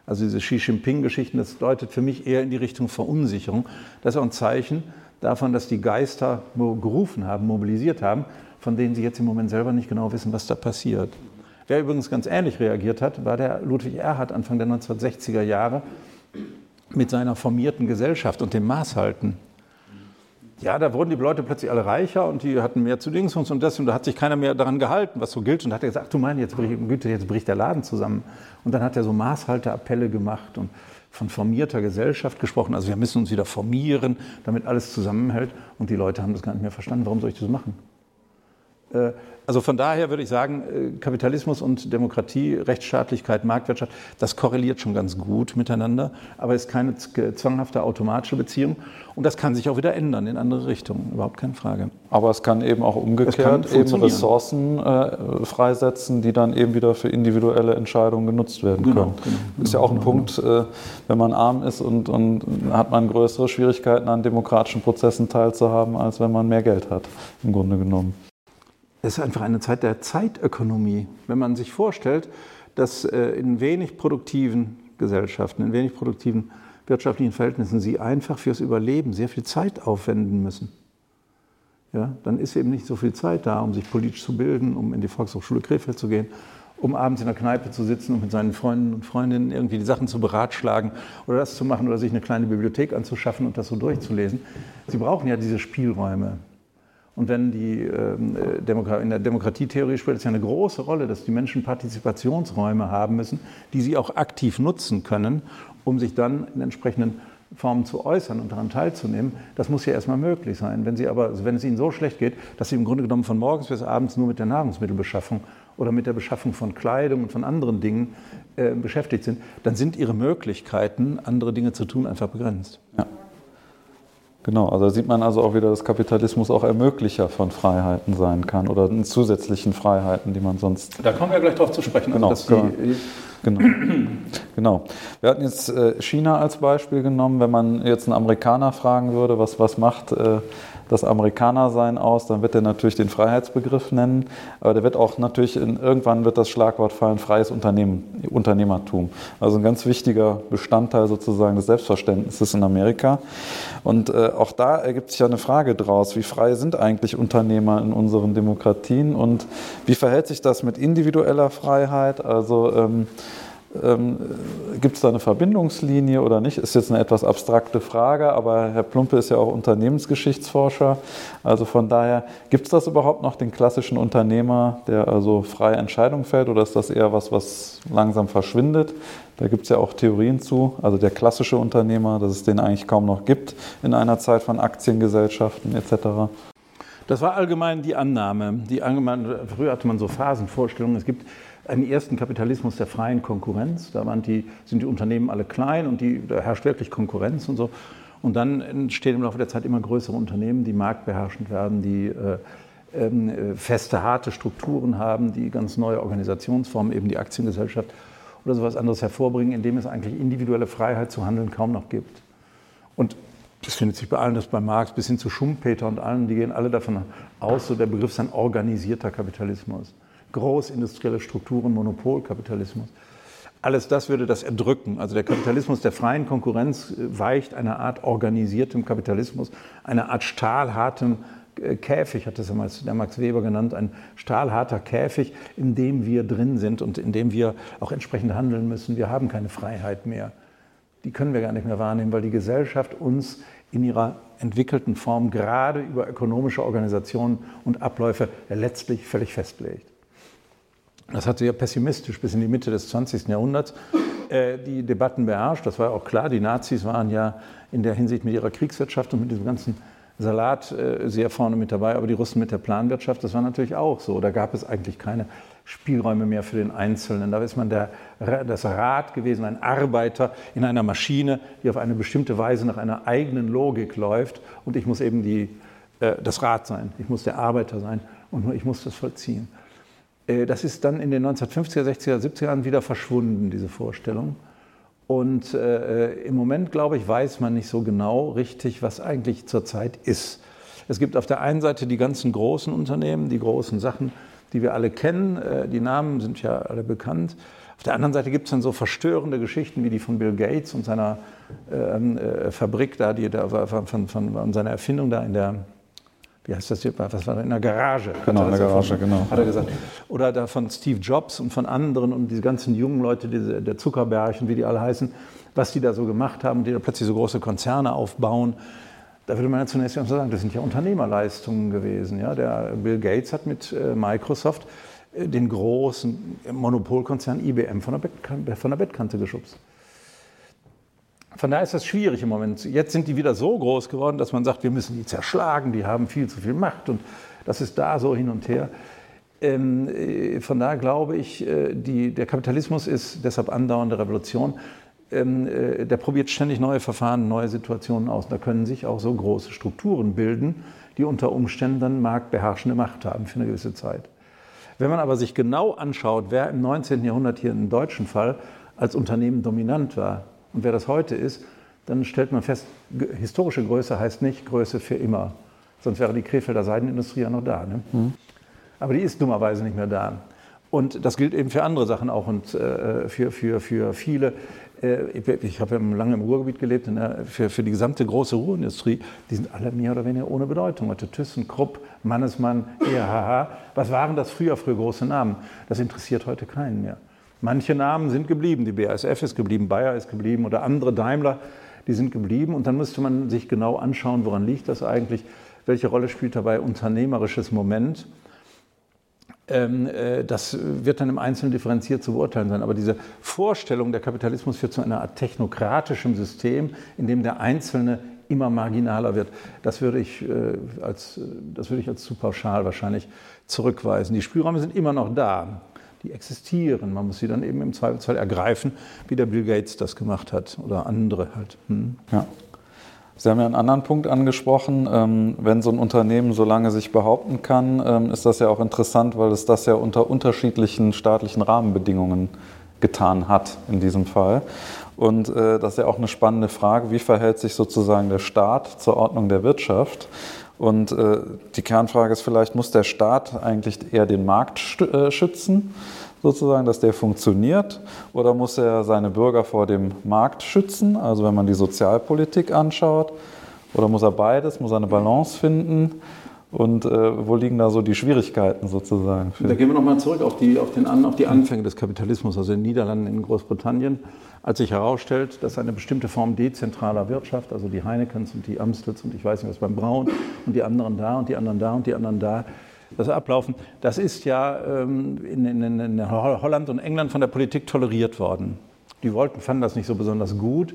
also diese Xi Jinping-Geschichten, das deutet für mich eher in die Richtung Verunsicherung. Das ist auch ein Zeichen davon, dass die Geister gerufen haben, mobilisiert haben, von denen sie jetzt im Moment selber nicht genau wissen, was da passiert. Wer übrigens ganz ähnlich reagiert hat, war der Ludwig Erhard Anfang der 1960er Jahre mit seiner formierten Gesellschaft und dem Maßhalten. Ja, da wurden die Leute plötzlich alle reicher und die hatten mehr zu Dingsens und das und da hat sich keiner mehr daran gehalten, was so gilt. Und hat er gesagt, du meinst, jetzt bricht, Güte, jetzt bricht der Laden zusammen. Und dann hat er so Maßhalteappelle gemacht und von formierter Gesellschaft gesprochen. Also wir müssen uns wieder formieren, damit alles zusammenhält. Und die Leute haben das gar nicht mehr verstanden. Warum soll ich das machen? Äh, also von daher würde ich sagen, äh, Kapitalismus und Demokratie, Rechtsstaatlichkeit, Marktwirtschaft, das korreliert schon ganz gut miteinander, aber es ist keine zwanghafte automatische Beziehung und das kann sich auch wieder ändern in andere Richtungen, überhaupt keine Frage. Aber es kann eben auch umgekehrt eben Ressourcen äh, freisetzen, die dann eben wieder für individuelle Entscheidungen genutzt werden genau, können. Genau, genau, ist ja auch ein genau, Punkt, genau. äh, wenn man arm ist und, und hat man größere Schwierigkeiten an demokratischen Prozessen teilzuhaben, als wenn man mehr Geld hat, im Grunde genommen. Es ist einfach eine Zeit der Zeitökonomie. Wenn man sich vorstellt, dass äh, in wenig produktiven Gesellschaften, in wenig produktiven wirtschaftlichen Verhältnissen sie einfach fürs Überleben sehr viel Zeit aufwenden müssen. Ja, dann ist eben nicht so viel Zeit da, um sich politisch zu bilden, um in die Volkshochschule Krefeld zu gehen, um abends in der Kneipe zu sitzen und mit seinen Freunden und Freundinnen irgendwie die Sachen zu beratschlagen oder das zu machen oder sich eine kleine Bibliothek anzuschaffen und das so durchzulesen. Sie brauchen ja diese Spielräume. Und wenn die, ähm, äh, in der Demokratietheorie spielt es ja eine große Rolle, dass die Menschen Partizipationsräume haben müssen, die sie auch aktiv nutzen können, um sich dann in entsprechenden Formen zu äußern und daran teilzunehmen, das muss ja erstmal möglich sein. Wenn, sie aber, wenn es ihnen so schlecht geht, dass sie im Grunde genommen von morgens bis abends nur mit der Nahrungsmittelbeschaffung oder mit der Beschaffung von Kleidung und von anderen Dingen äh, beschäftigt sind, dann sind ihre Möglichkeiten, andere Dinge zu tun, einfach begrenzt. Ja. Genau, also da sieht man also auch wieder, dass Kapitalismus auch Ermöglicher von Freiheiten sein kann oder zusätzlichen Freiheiten, die man sonst. Da kommen wir gleich drauf zu sprechen. Genau, also die, genau. genau. Wir hatten jetzt äh, China als Beispiel genommen. Wenn man jetzt einen Amerikaner fragen würde, was, was macht äh, das Amerikanersein aus, dann wird er natürlich den Freiheitsbegriff nennen, aber der wird auch natürlich, in, irgendwann wird das Schlagwort fallen, freies Unternehmen, Unternehmertum. Also ein ganz wichtiger Bestandteil sozusagen des Selbstverständnisses in Amerika. Und äh, auch da ergibt sich ja eine Frage draus, wie frei sind eigentlich Unternehmer in unseren Demokratien und wie verhält sich das mit individueller Freiheit? Also ähm, ähm, Gibt es da eine Verbindungslinie oder nicht? Ist jetzt eine etwas abstrakte Frage, aber Herr Plumpe ist ja auch Unternehmensgeschichtsforscher. Also von daher, gibt es das überhaupt noch, den klassischen Unternehmer, der also freie Entscheidungen fällt, oder ist das eher was, was langsam verschwindet? Da gibt es ja auch Theorien zu. Also der klassische Unternehmer, dass es den eigentlich kaum noch gibt in einer Zeit von Aktiengesellschaften etc. Das war allgemein die Annahme. Die allgemein, früher hatte man so Phasenvorstellungen. Es gibt einen ersten Kapitalismus der freien Konkurrenz. Da die, sind die Unternehmen alle klein und die, da herrscht wirklich Konkurrenz und so. Und dann entstehen im Laufe der Zeit immer größere Unternehmen, die marktbeherrschend werden, die äh, ähm, äh, feste, harte Strukturen haben, die ganz neue Organisationsformen, eben die Aktiengesellschaft oder sowas anderes hervorbringen, indem es eigentlich individuelle Freiheit zu handeln kaum noch gibt. Und das findet sich bei allen, das bei Marx bis hin zu Schumpeter und allen, die gehen alle davon aus, so der Begriff ist ein organisierter Kapitalismus. Großindustrielle Strukturen, Monopolkapitalismus. Alles das würde das erdrücken. Also der Kapitalismus der freien Konkurrenz äh, weicht einer Art organisiertem Kapitalismus, einer Art stahlhartem äh, Käfig, hat das damals der Max Weber genannt, ein stahlharter Käfig, in dem wir drin sind und in dem wir auch entsprechend handeln müssen. Wir haben keine Freiheit mehr. Die können wir gar nicht mehr wahrnehmen, weil die Gesellschaft uns in ihrer entwickelten Form gerade über ökonomische Organisationen und Abläufe letztlich völlig festlegt. Das hat sehr pessimistisch bis in die Mitte des 20. Jahrhunderts äh, die Debatten beherrscht. Das war auch klar. Die Nazis waren ja in der Hinsicht mit ihrer Kriegswirtschaft und mit diesem ganzen Salat äh, sehr vorne mit dabei, aber die Russen mit der Planwirtschaft, das war natürlich auch so. Da gab es eigentlich keine Spielräume mehr für den Einzelnen. Da ist man der, das Rad gewesen, ein Arbeiter in einer Maschine, die auf eine bestimmte Weise nach einer eigenen Logik läuft. Und ich muss eben die, äh, das Rad sein, ich muss der Arbeiter sein und ich muss das vollziehen. Äh, das ist dann in den 1950er, 60er, 70er Jahren wieder verschwunden, diese Vorstellung. Und äh, im Moment, glaube ich, weiß man nicht so genau richtig, was eigentlich zurzeit ist. Es gibt auf der einen Seite die ganzen großen Unternehmen, die großen Sachen, die wir alle kennen. Äh, die Namen sind ja alle bekannt. Auf der anderen Seite gibt es dann so verstörende Geschichten wie die von Bill Gates und seiner ähm, äh, Fabrik da, die da von, von, von seiner Erfindung da in der wie heißt das hier, was war da, in der Garage. Genau, in der Garage, genau. Hat er gesagt. Oder da von Steve Jobs und von anderen und diese ganzen jungen Leute, diese, der Zuckerberg und wie die alle heißen, was die da so gemacht haben, die da plötzlich so große Konzerne aufbauen. Da würde man ja zunächst mal sagen, das sind ja Unternehmerleistungen gewesen. Ja? Der Bill Gates hat mit äh, Microsoft äh, den großen Monopolkonzern IBM von der, Bettkante, von der Bettkante geschubst. Von daher ist das schwierig im Moment. Jetzt sind die wieder so groß geworden, dass man sagt, wir müssen die zerschlagen, die haben viel zu viel Macht und das ist da so hin und her. Ähm, äh, von daher glaube ich, äh, die, der Kapitalismus ist deshalb andauernde Revolution. Ähm, äh, der probiert ständig neue Verfahren, neue Situationen aus. Da können sich auch so große Strukturen bilden, die unter Umständen dann marktbeherrschende Macht haben für eine gewisse Zeit. Wenn man aber sich genau anschaut, wer im 19. Jahrhundert hier im deutschen Fall als Unternehmen dominant war, und wer das heute ist, dann stellt man fest, historische Größe heißt nicht Größe für immer. Sonst wäre die Krefelder Seidenindustrie ja noch da. Ne? Mhm. Aber die ist dummerweise nicht mehr da. Und das gilt eben für andere Sachen auch und äh, für, für, für viele. Äh, ich habe ja lange im Ruhrgebiet gelebt, der, für, für die gesamte große Ruhrindustrie, die sind alle mehr oder weniger ohne Bedeutung. Heute Thyssen, Krupp, Mannesmann, EHH. Was waren das früher für große Namen? Das interessiert heute keinen mehr. Manche Namen sind geblieben. Die BASF ist geblieben, Bayer ist geblieben oder andere Daimler, die sind geblieben. Und dann müsste man sich genau anschauen, woran liegt das eigentlich? Welche Rolle spielt dabei unternehmerisches Moment? Ähm, äh, das wird dann im Einzelnen differenziert zu beurteilen sein. Aber diese Vorstellung, der Kapitalismus führt zu einer Art technokratischem System, in dem der Einzelne immer marginaler wird, das würde ich, äh, als, das würde ich als zu pauschal wahrscheinlich zurückweisen. Die Spielräume sind immer noch da die existieren. Man muss sie dann eben im Zweifelsfall ergreifen, wie der Bill Gates das gemacht hat oder andere halt. Hm. Ja. Sie haben ja einen anderen Punkt angesprochen. Ähm, wenn so ein Unternehmen so lange sich behaupten kann, ähm, ist das ja auch interessant, weil es das ja unter unterschiedlichen staatlichen Rahmenbedingungen getan hat in diesem Fall. Und äh, das ist ja auch eine spannende Frage, wie verhält sich sozusagen der Staat zur Ordnung der Wirtschaft? Und äh, die Kernfrage ist vielleicht, muss der Staat eigentlich eher den Markt äh, schützen, sozusagen, dass der funktioniert, oder muss er seine Bürger vor dem Markt schützen, also wenn man die Sozialpolitik anschaut, oder muss er beides, muss er eine Balance finden? Und äh, wo liegen da so die Schwierigkeiten sozusagen? da gehen wir nochmal zurück auf die, auf, den, auf die Anfänge des Kapitalismus, also in den Niederlanden, in Großbritannien, als sich herausstellt, dass eine bestimmte Form dezentraler Wirtschaft, also die Heinekens und die Amstels und ich weiß nicht was beim Braun und die anderen da und die anderen da und die anderen da, das Ablaufen, das ist ja ähm, in, in, in Holland und England von der Politik toleriert worden. Die wollten, fanden das nicht so besonders gut.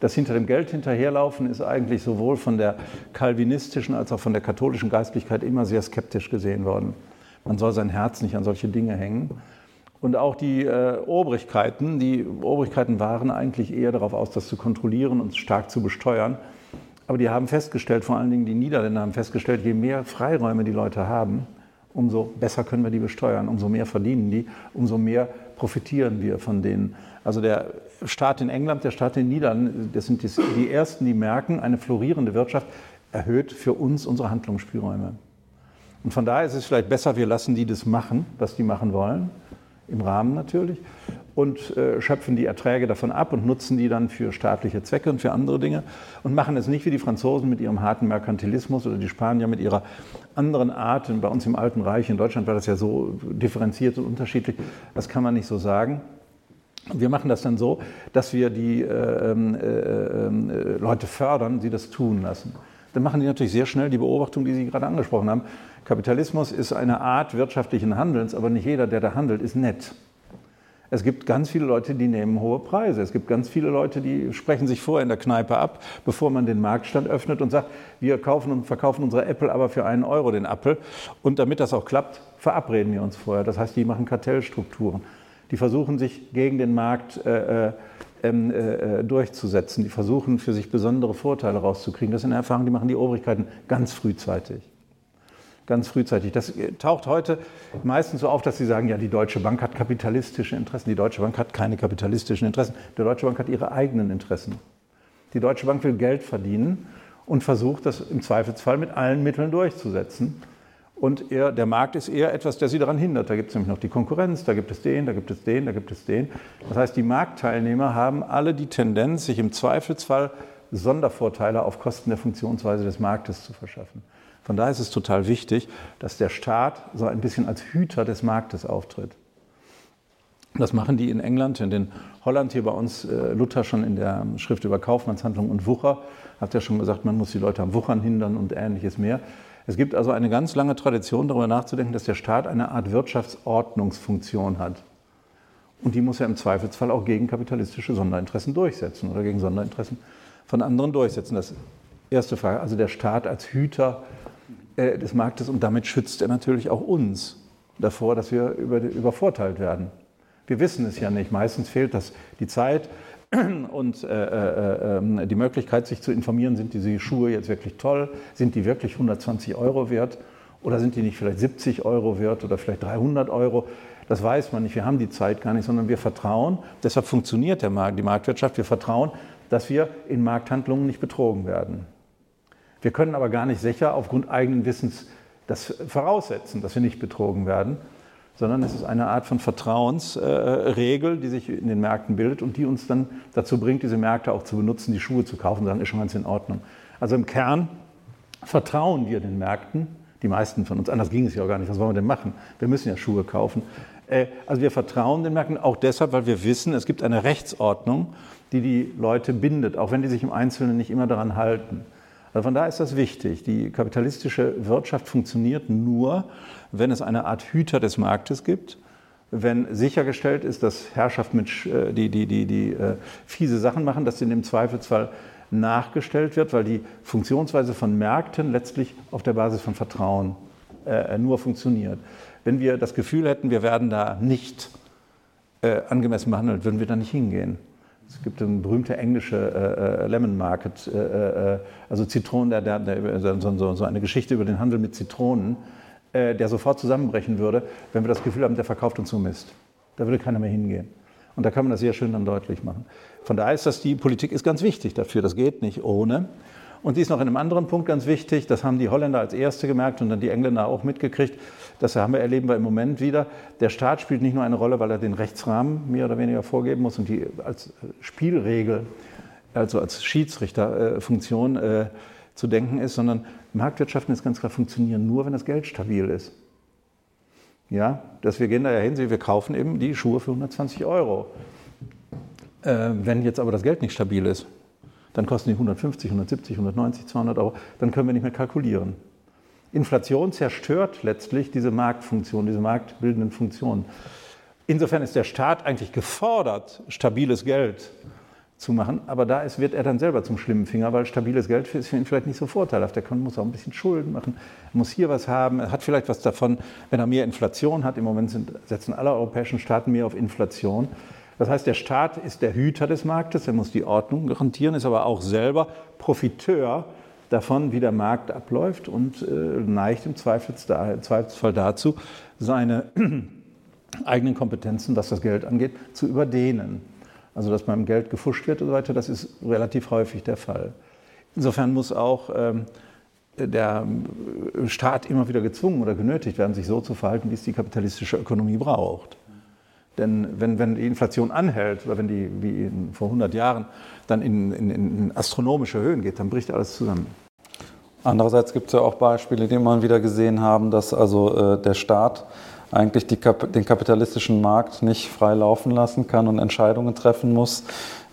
Das hinter dem Geld hinterherlaufen ist eigentlich sowohl von der kalvinistischen als auch von der katholischen Geistlichkeit immer sehr skeptisch gesehen worden. Man soll sein Herz nicht an solche Dinge hängen. Und auch die äh, Obrigkeiten, die Obrigkeiten waren eigentlich eher darauf aus, das zu kontrollieren und stark zu besteuern. Aber die haben festgestellt, vor allen Dingen die Niederländer haben festgestellt, je mehr Freiräume die Leute haben, umso besser können wir die besteuern, umso mehr verdienen die, umso mehr profitieren wir von denen. Also der Staat in England, der Staat in den Niederlanden, das sind die ersten, die merken, eine florierende Wirtschaft erhöht für uns unsere Handlungsspielräume. Und von daher ist es vielleicht besser, wir lassen die das machen, was die machen wollen, im Rahmen natürlich, und äh, schöpfen die Erträge davon ab und nutzen die dann für staatliche Zwecke und für andere Dinge und machen es nicht wie die Franzosen mit ihrem harten Merkantilismus oder die Spanier mit ihrer anderen Art. Und bei uns im Alten Reich in Deutschland war das ja so differenziert und unterschiedlich, das kann man nicht so sagen. Wir machen das dann so, dass wir die äh, ähm, äh, äh, Leute fördern, sie das tun lassen. Dann machen die natürlich sehr schnell die Beobachtung, die Sie gerade angesprochen haben. Kapitalismus ist eine Art wirtschaftlichen Handelns, aber nicht jeder, der da handelt, ist nett. Es gibt ganz viele Leute, die nehmen hohe Preise. Es gibt ganz viele Leute, die sprechen sich vorher in der Kneipe ab, bevor man den Marktstand öffnet und sagt, wir kaufen und verkaufen unsere Apple aber für einen Euro den Apple. Und damit das auch klappt, verabreden wir uns vorher. Das heißt, die machen Kartellstrukturen. Die versuchen sich gegen den Markt äh, äh, ähm, äh, durchzusetzen. Die versuchen für sich besondere Vorteile rauszukriegen. Das sind Erfahrungen, die machen die Obrigkeiten ganz frühzeitig. Ganz frühzeitig. Das taucht heute meistens so auf, dass sie sagen, ja, die Deutsche Bank hat kapitalistische Interessen. Die Deutsche Bank hat keine kapitalistischen Interessen. Die Deutsche Bank hat ihre eigenen Interessen. Die Deutsche Bank will Geld verdienen und versucht, das im Zweifelsfall mit allen Mitteln durchzusetzen. Und eher, der Markt ist eher etwas, der sie daran hindert. Da gibt es nämlich noch die Konkurrenz, da gibt es den, da gibt es den, da gibt es den. Das heißt, die Marktteilnehmer haben alle die Tendenz, sich im Zweifelsfall Sondervorteile auf Kosten der Funktionsweise des Marktes zu verschaffen. Von daher ist es total wichtig, dass der Staat so ein bisschen als Hüter des Marktes auftritt. Das machen die in England, in den Holland hier bei uns, äh, Luther schon in der Schrift über Kaufmannshandlung und Wucher, hat ja schon gesagt, man muss die Leute am Wuchern hindern und ähnliches mehr. Es gibt also eine ganz lange Tradition, darüber nachzudenken, dass der Staat eine Art Wirtschaftsordnungsfunktion hat. Und die muss er im Zweifelsfall auch gegen kapitalistische Sonderinteressen durchsetzen oder gegen Sonderinteressen von anderen durchsetzen. Das erste Frage. Also der Staat als Hüter äh, des Marktes und damit schützt er natürlich auch uns davor, dass wir über, übervorteilt werden. Wir wissen es ja nicht. Meistens fehlt das die Zeit (clears throat) und äh, äh, ähm, die Möglichkeit, sich zu informieren, sind diese Schuhe jetzt wirklich toll, sind die wirklich 120 Euro wert? Oder sind die nicht vielleicht 70 Euro wert oder vielleicht 300 Euro. Das weiß man nicht, wir haben die Zeit gar nicht, sondern wir vertrauen, deshalb funktioniert der Markt, die Marktwirtschaft, wir vertrauen, dass wir in Markthandlungen nicht betrogen werden. Wir können aber gar nicht sicher aufgrund eigenen Wissens das voraussetzen, dass wir nicht betrogen werden sondern es ist eine Art von Vertrauensregel, die sich in den Märkten bildet und die uns dann dazu bringt, diese Märkte auch zu benutzen, die Schuhe zu kaufen, dann ist schon ganz in Ordnung. Also im Kern vertrauen wir den Märkten, die meisten von uns, anders ging es ja auch gar nicht, was wollen wir denn machen? Wir müssen ja Schuhe kaufen. Äh, also wir vertrauen den Märkten auch deshalb, weil wir wissen, es gibt eine Rechtsordnung, die die Leute bindet, auch wenn die sich im Einzelnen nicht immer daran halten. Also von daher ist das wichtig. Die kapitalistische Wirtschaft funktioniert nur, wenn es eine Art Hüter des Marktes gibt, wenn sichergestellt ist, dass Herrschaft mit, äh, die, die, die, die äh, fiese Sachen machen, dass in dem Zweifelsfall nachgestellt wird, weil die Funktionsweise von Märkten letztlich auf der Basis von Vertrauen äh, nur funktioniert. Wenn wir das Gefühl hätten, wir werden da nicht äh, angemessen behandelt, würden wir da nicht hingehen. Es gibt eine berühmte englische äh, äh Lemon Market, äh, äh, also Zitronen, der, der, der, so, so, eine Geschichte über den Handel mit Zitronen, äh, der sofort zusammenbrechen würde, wenn wir das Gefühl haben, der verkauft uns so Mist. Da würde keiner mehr hingehen. Und da kann man das sehr schön dann deutlich machen. Von daher ist das, die Politik ist ganz wichtig dafür. Das geht nicht ohne. Und die ist noch in einem anderen Punkt ganz wichtig. Das haben die Holländer als Erste gemerkt und dann die Engländer auch mitgekriegt. Das haben wir, erleben wir im Moment wieder. Der Staat spielt nicht nur eine Rolle, weil er den Rechtsrahmen mehr oder weniger vorgeben muss und die als Spielregel, also als Schiedsrichterfunktion äh, zu denken ist, sondern Marktwirtschaften ist ganz klar funktionieren nur, wenn das Geld stabil ist. Ja, dass wir gehen da ja hin, wir kaufen eben die Schuhe für 120 Euro. Äh, wenn jetzt aber das Geld nicht stabil ist, dann kosten die 150, 170, 190, 200 Euro, dann können wir nicht mehr kalkulieren. Inflation zerstört letztlich diese Marktfunktion, diese marktbildenden Funktionen. Insofern ist der Staat eigentlich gefordert, stabiles Geld zu machen, aber da ist, wird er dann selber zum schlimmen Finger, weil stabiles Geld ist für ihn vielleicht nicht so vorteilhaft. Er kann, muss auch ein bisschen Schulden machen, muss hier was haben, er hat vielleicht was davon, wenn er mehr Inflation hat. Im Moment sind, setzen alle europäischen Staaten mehr auf Inflation. Das heißt, der Staat ist der Hüter des Marktes, er muss die Ordnung garantieren, ist aber auch selber Profiteur davon, wie der Markt abläuft und äh, neigt im Zweifelsfall dazu, seine (clears throat) eigenen Kompetenzen, was das Geld angeht, zu überdehnen. Also dass beim Geld gefuscht wird und so weiter, das ist relativ häufig der Fall. Insofern muss auch ähm, der Staat immer wieder gezwungen oder genötigt werden, sich so zu verhalten, wie es die kapitalistische Ökonomie braucht. Denn wenn, wenn die Inflation anhält oder wenn die wie vor 100 Jahren dann in, in, in astronomische Höhen geht, dann bricht alles zusammen. Andererseits gibt es ja auch Beispiele, die mal wieder gesehen haben, dass also äh, der Staat eigentlich die, den kapitalistischen Markt nicht frei laufen lassen kann und Entscheidungen treffen muss,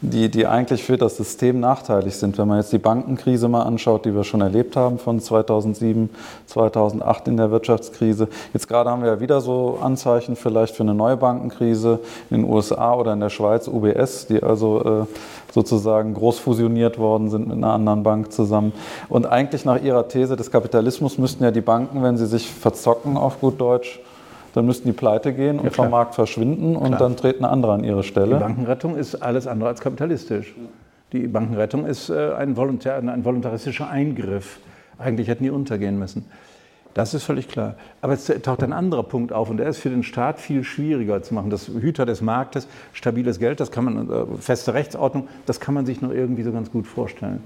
die, die eigentlich für das System nachteilig sind. Wenn man jetzt die Bankenkrise mal anschaut, die wir schon erlebt haben von 2007, 2008 in der Wirtschaftskrise. Jetzt gerade haben wir ja wieder so Anzeichen vielleicht für eine neue Bankenkrise in den USA oder in der Schweiz, UBS, die also äh, sozusagen groß fusioniert worden sind mit einer anderen Bank zusammen. Und eigentlich nach ihrer These des Kapitalismus müssten ja die Banken, wenn sie sich verzocken auf gut Deutsch, dann müssten die pleite gehen und ja, vom Markt verschwinden und klar. dann treten andere an ihre Stelle. Die Bankenrettung ist alles andere als kapitalistisch. Die Bankenrettung ist äh, ein, volontär, ein voluntaristischer Eingriff. Eigentlich hätten die untergehen müssen. Das ist völlig klar. Aber es taucht ein anderer Punkt auf und der ist für den Staat viel schwieriger zu machen. Das Hüter des Marktes, stabiles Geld, das kann man, äh, feste Rechtsordnung, das kann man sich nur irgendwie so ganz gut vorstellen.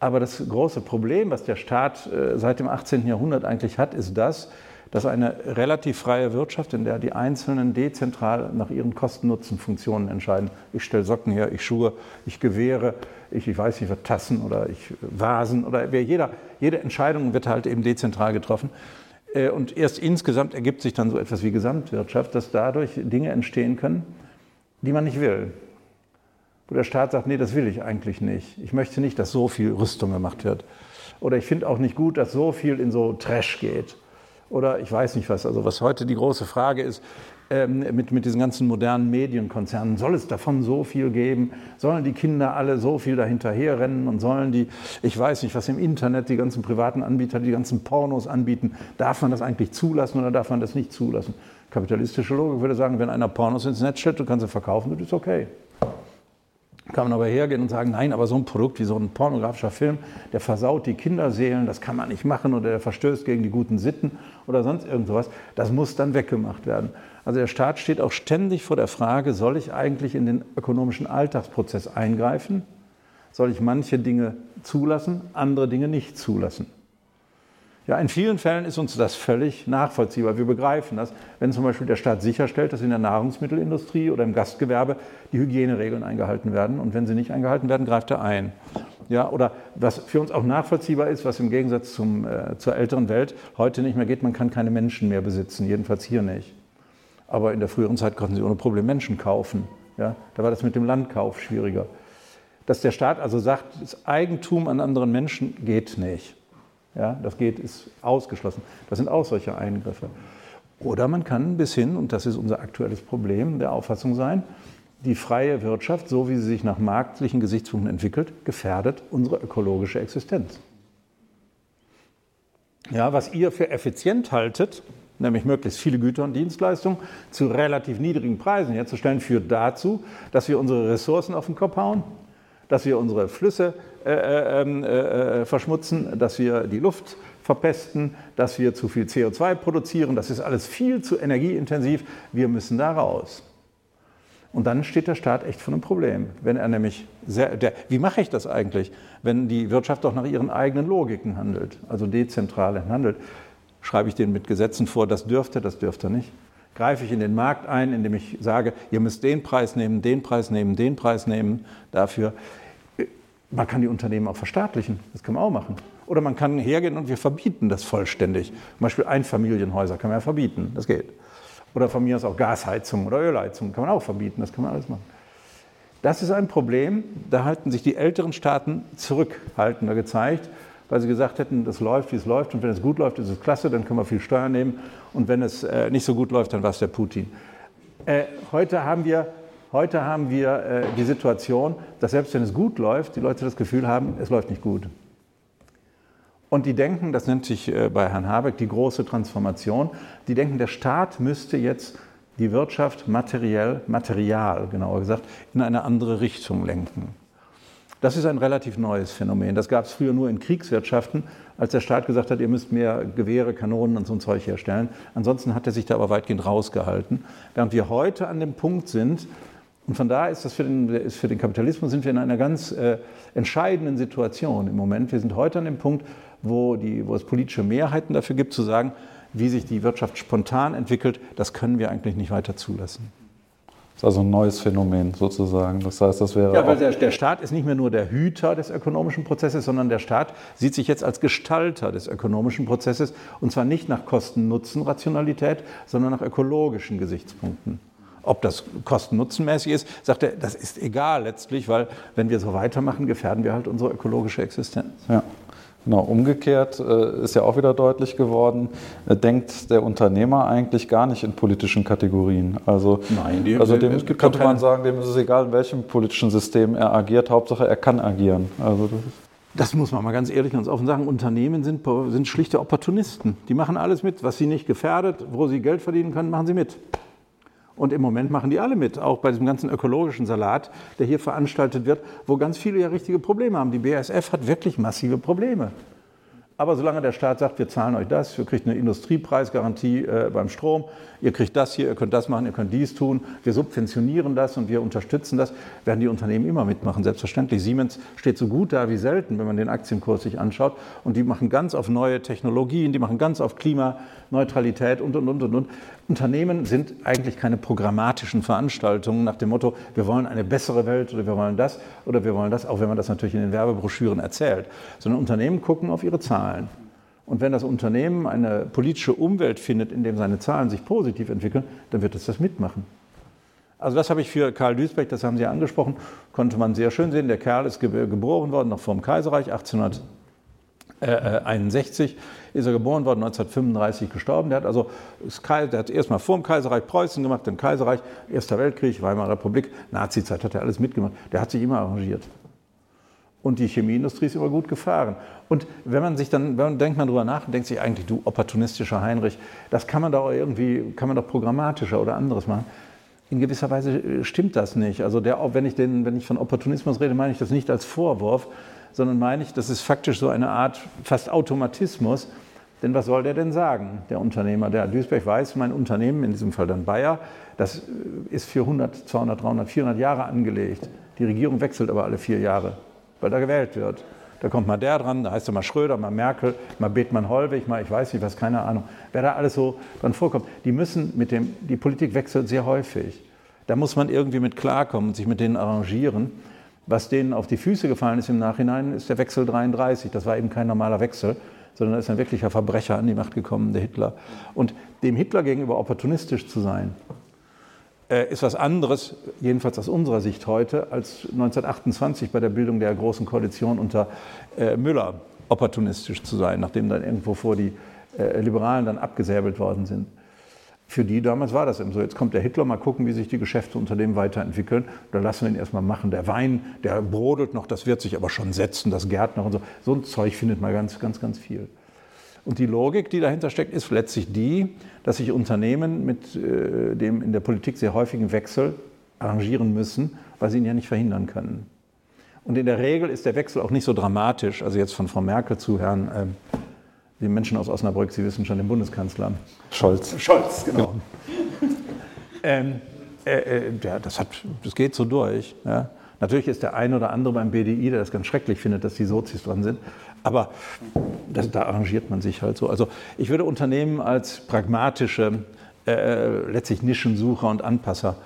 Aber das große Problem, was der Staat äh, seit dem 18. Jahrhundert eigentlich hat, ist das, dass eine relativ freie Wirtschaft, in der die Einzelnen dezentral nach ihren Kosten-Nutzen-Funktionen entscheiden. Ich stelle Socken her, ich Schuhe, ich Gewehre, ich, ich weiß nicht, was Tassen oder ich Vasen oder jeder, jede Entscheidung wird halt eben dezentral getroffen. Äh, und erst insgesamt ergibt sich dann so etwas wie Gesamtwirtschaft, dass dadurch Dinge entstehen können, die man nicht will. Wo der Staat sagt, nee, das will ich eigentlich nicht. Ich möchte nicht, dass so viel Rüstung gemacht wird. Oder ich finde auch nicht gut, dass so viel in so Trash geht oder ich weiß nicht was. Also was heute die große Frage ist, ähm, mit, mit diesen ganzen modernen Medienkonzernen, soll es davon so viel geben? Sollen die Kinder alle so viel dahinterher rennen und sollen die, ich weiß nicht, was im Internet die ganzen privaten Anbieter, die ganzen Pornos anbieten, darf man das eigentlich zulassen oder darf man das nicht zulassen? Kapitalistische Logik würde sagen, wenn einer Pornos ins Netz stellt, du kannst sie verkaufen, das ist okay. Kann man aber hergehen und sagen, nein, aber so ein Produkt wie so ein pornografischer Film, der versaut die Kinderseelen, das kann man nicht machen oder der verstößt gegen die guten Sitten oder sonst irgendwas, das muss dann weggemacht werden. Also der Staat steht auch ständig vor der Frage, soll ich eigentlich in den ökonomischen Alltagsprozess eingreifen? Soll ich manche Dinge zulassen, andere Dinge nicht zulassen? Ja, in vielen Fällen ist uns das völlig nachvollziehbar. Wir begreifen das, wenn zum Beispiel der Staat sicherstellt, dass in der Nahrungsmittelindustrie oder im Gastgewerbe die Hygieneregeln eingehalten werden und wenn sie nicht eingehalten werden, greift er ein. Ja, oder was für uns auch nachvollziehbar ist, was im Gegensatz zum, äh, zur älteren Welt heute nicht mehr geht, man kann keine Menschen mehr besitzen, jedenfalls hier nicht. Aber in der früheren Zeit konnten sie ohne Probleme Menschen kaufen. Ja, da war das mit dem Landkauf schwieriger. Dass der Staat also sagt, das Eigentum an anderen Menschen geht nicht. Ja, das geht, ist ausgeschlossen. Das sind auch solche Eingriffe. Oder man kann bis hin, und das ist unser aktuelles Problem, der Auffassung sein, die freie Wirtschaft, so wie sie sich nach marktlichen Gesichtspunkten entwickelt, gefährdet unsere ökologische Existenz. Ja, was ihr für effizient haltet, nämlich möglichst viele Güter und Dienstleistungen zu relativ niedrigen Preisen herzustellen, führt dazu, dass wir unsere Ressourcen auf den Kopf hauen, dass wir unsere Flüsse äh, äh, ähm, äh, verschmutzen, dass wir die Luft verpesten, dass wir zu viel CO2 produzieren. Das ist alles viel zu energieintensiv. Wir müssen da raus. Und dann steht der Staat echt vor einem Problem. Wenn er nämlich sehr, der, wie mache ich das eigentlich, wenn die Wirtschaft doch nach ihren eigenen Logiken handelt, also dezentral handelt? Schreibe ich denen mit Gesetzen vor, das dürfte, das dürfte nicht? Greife ich in den Markt ein, indem ich sage, ihr müsst den Preis nehmen, den Preis nehmen, den Preis nehmen dafür? Man kann die Unternehmen auch verstaatlichen, das kann man auch machen. Oder man kann hergehen und wir verbieten das vollständig. Zum Beispiel Einfamilienhäuser kann man ja verbieten, das geht. Oder von mir aus auch Gasheizung oder Ölheizung kann man auch verbieten, das kann man alles machen. Das ist ein Problem, da halten sich die älteren Staaten zurückhaltender gezeigt, weil sie gesagt hätten, das läuft, wie es läuft und wenn es gut läuft, ist es klasse, dann können wir viel Steuern nehmen und wenn es äh, nicht so gut läuft, dann war es der Putin. Äh, heute haben wir Heute haben wir äh, die Situation, dass selbst wenn es gut läuft, die Leute das Gefühl haben, es läuft nicht gut. Und die denken, das nennt sich äh, bei Herrn Habeck die große Transformation, die denken, der Staat müsste jetzt die Wirtschaft materiell, material genauer gesagt, in eine andere Richtung lenken. Das ist ein relativ neues Phänomen. Das gab es früher nur in Kriegswirtschaften, als der Staat gesagt hat, ihr müsst mehr Gewehre, Kanonen und so ein Zeug herstellen. Ansonsten hat er sich da aber weitgehend rausgehalten. Während wir heute an dem Punkt sind, und von daher ist das für den, ist für den Kapitalismus sind wir in einer ganz äh, entscheidenden Situation im Moment. Wir sind heute an dem Punkt, wo, die, wo es politische Mehrheiten dafür gibt, zu sagen, wie sich die Wirtschaft spontan entwickelt, das können wir eigentlich nicht weiter zulassen. Das ist also ein neues Phänomen sozusagen. Das heißt, das wäre. Ja, weil der, der, Staat ist nicht mehr nur der Hüter des ökonomischen Prozesses, sondern der Staat sieht sich jetzt als Gestalter des ökonomischen Prozesses und zwar nicht nach Kosten-Nutzen-Rationalität, sondern nach ökologischen Gesichtspunkten. Ob das kosten-nutzenmäßig ist, sagt er, das ist egal letztlich, weil wenn wir so weitermachen, gefährden wir halt unsere ökologische Existenz. Ja. Genau, umgekehrt äh, ist ja auch wieder deutlich geworden, äh, denkt der Unternehmer eigentlich gar nicht in politischen Kategorien. Also, Nein, die, also dem könnte man sagen, dem ist es egal, in welchem politischen System er agiert, Hauptsache er kann agieren. Also das, das muss man mal ganz ehrlich und offen sagen. Unternehmen sind, sind schlichte Opportunisten. Die machen alles mit, was sie nicht gefährdet, wo sie Geld verdienen können, machen sie mit. Und im Moment machen die alle mit, auch bei diesem ganzen ökologischen Salat, der hier veranstaltet wird, wo ganz viele ja richtige Probleme haben. Die BASF hat wirklich massive Probleme. Aber solange der Staat sagt, wir zahlen euch das, ihr kriegt eine Industriepreisgarantie äh, beim Strom, ihr kriegt das hier, ihr könnt das machen, ihr könnt dies tun, wir subventionieren das und wir unterstützen das, werden die Unternehmen immer mitmachen, selbstverständlich. Siemens steht so gut da wie selten, wenn man den Aktienkurs sich anschaut. Und die machen ganz auf neue Technologien, die machen ganz auf Klimaneutralität und, und, und, und, und. Unternehmen sind eigentlich keine programmatischen Veranstaltungen nach dem Motto, wir wollen eine bessere Welt oder wir wollen das oder wir wollen das, auch wenn man das natürlich in den Werbebroschüren erzählt, sondern Unternehmen gucken auf ihre Zahlen. Und wenn das Unternehmen eine politische Umwelt findet, in der seine Zahlen sich positiv entwickeln, dann wird es das mitmachen. Also das habe ich für Karl Duisberg, das haben Sie ja angesprochen, konnte man sehr schön sehen. Der Kerl ist geboren worden, noch vor dem Kaiserreich, 1861 ist er geboren worden, 1935 gestorben. Der hat also der hat erstmal vor dem Kaiserreich Preußen gemacht, dann Kaiserreich, Erster Weltkrieg, Weimarer Republik, Nazizeit hat er alles mitgemacht. Der hat sich immer arrangiert. Und die Chemieindustrie ist immer gut gefahren. Und wenn man sich dann, wenn man denkt man darüber nach und denkt sich eigentlich, du opportunistischer Heinrich, das kann man doch irgendwie, kann man doch programmatischer oder anderes machen. In gewisser Weise äh, stimmt das nicht. Also der, wenn, ich den, wenn ich von Opportunismus rede, meine ich das nicht als Vorwurf, sondern meine ich, das ist faktisch so eine Art fast Automatismus. Denn was soll der denn sagen, der Unternehmer? Der Duisberg weiß, mein Unternehmen, in diesem Fall dann Bayer, das äh, ist für 100, 200, 300, 400 Jahre angelegt. Die Regierung wechselt aber alle vier Jahre, weil da gewählt wird. Da kommt mal der dran, da heißt er mal Schröder, mal Merkel, mal Bethmann Hollweg, mal ich weiß nicht was, keine Ahnung. Wer da alles so dran vorkommt, die müssen mit dem, die Politik wechselt sehr häufig. Da muss man irgendwie mit klarkommen und sich mit denen arrangieren. Was denen auf die Füße gefallen ist im Nachhinein, ist der Wechsel 33. Das war eben kein normaler Wechsel, sondern da ist ein wirklicher Verbrecher an die Macht gekommen, der Hitler. Und dem Hitler gegenüber opportunistisch zu sein, ist was anderes, jedenfalls aus unserer Sicht heute, als 1928 bei der Bildung der Großen Koalition unter äh, Müller opportunistisch zu sein, nachdem dann irgendwo vor die äh, Liberalen dann abgesäbelt worden sind. Für die damals war das eben so. Jetzt kommt der Hitler, mal gucken, wie sich die Geschäfte unter dem weiterentwickeln. Da lassen wir ihn erstmal machen. Der Wein, der brodelt noch, das wird sich aber schon setzen, das Gärtner und so. So ein Zeug findet man ganz, ganz, ganz viel. Und die Logik, die dahinter steckt, ist letztlich die, dass sich Unternehmen mit äh, dem in der Politik sehr häufigen Wechsel arrangieren müssen, weil sie ihn ja nicht verhindern können. Und in der Regel ist der Wechsel auch nicht so dramatisch. Also jetzt von Frau Merkel zu Herrn, äh, die Menschen aus Osnabrück, Sie wissen schon, den Bundeskanzler. Scholz. Scholz, genau. Ja. ähm, äh, äh, ja, das, hat, das geht so durch. Ja. Natürlich ist der eine oder andere beim BDI, der das ganz schrecklich findet, dass die Sozis dran sind. Aber das, da arrangiert man sich halt so. Also ich würde Unternehmen als pragmatische, äh, letztlich Nischensucher und Anpasser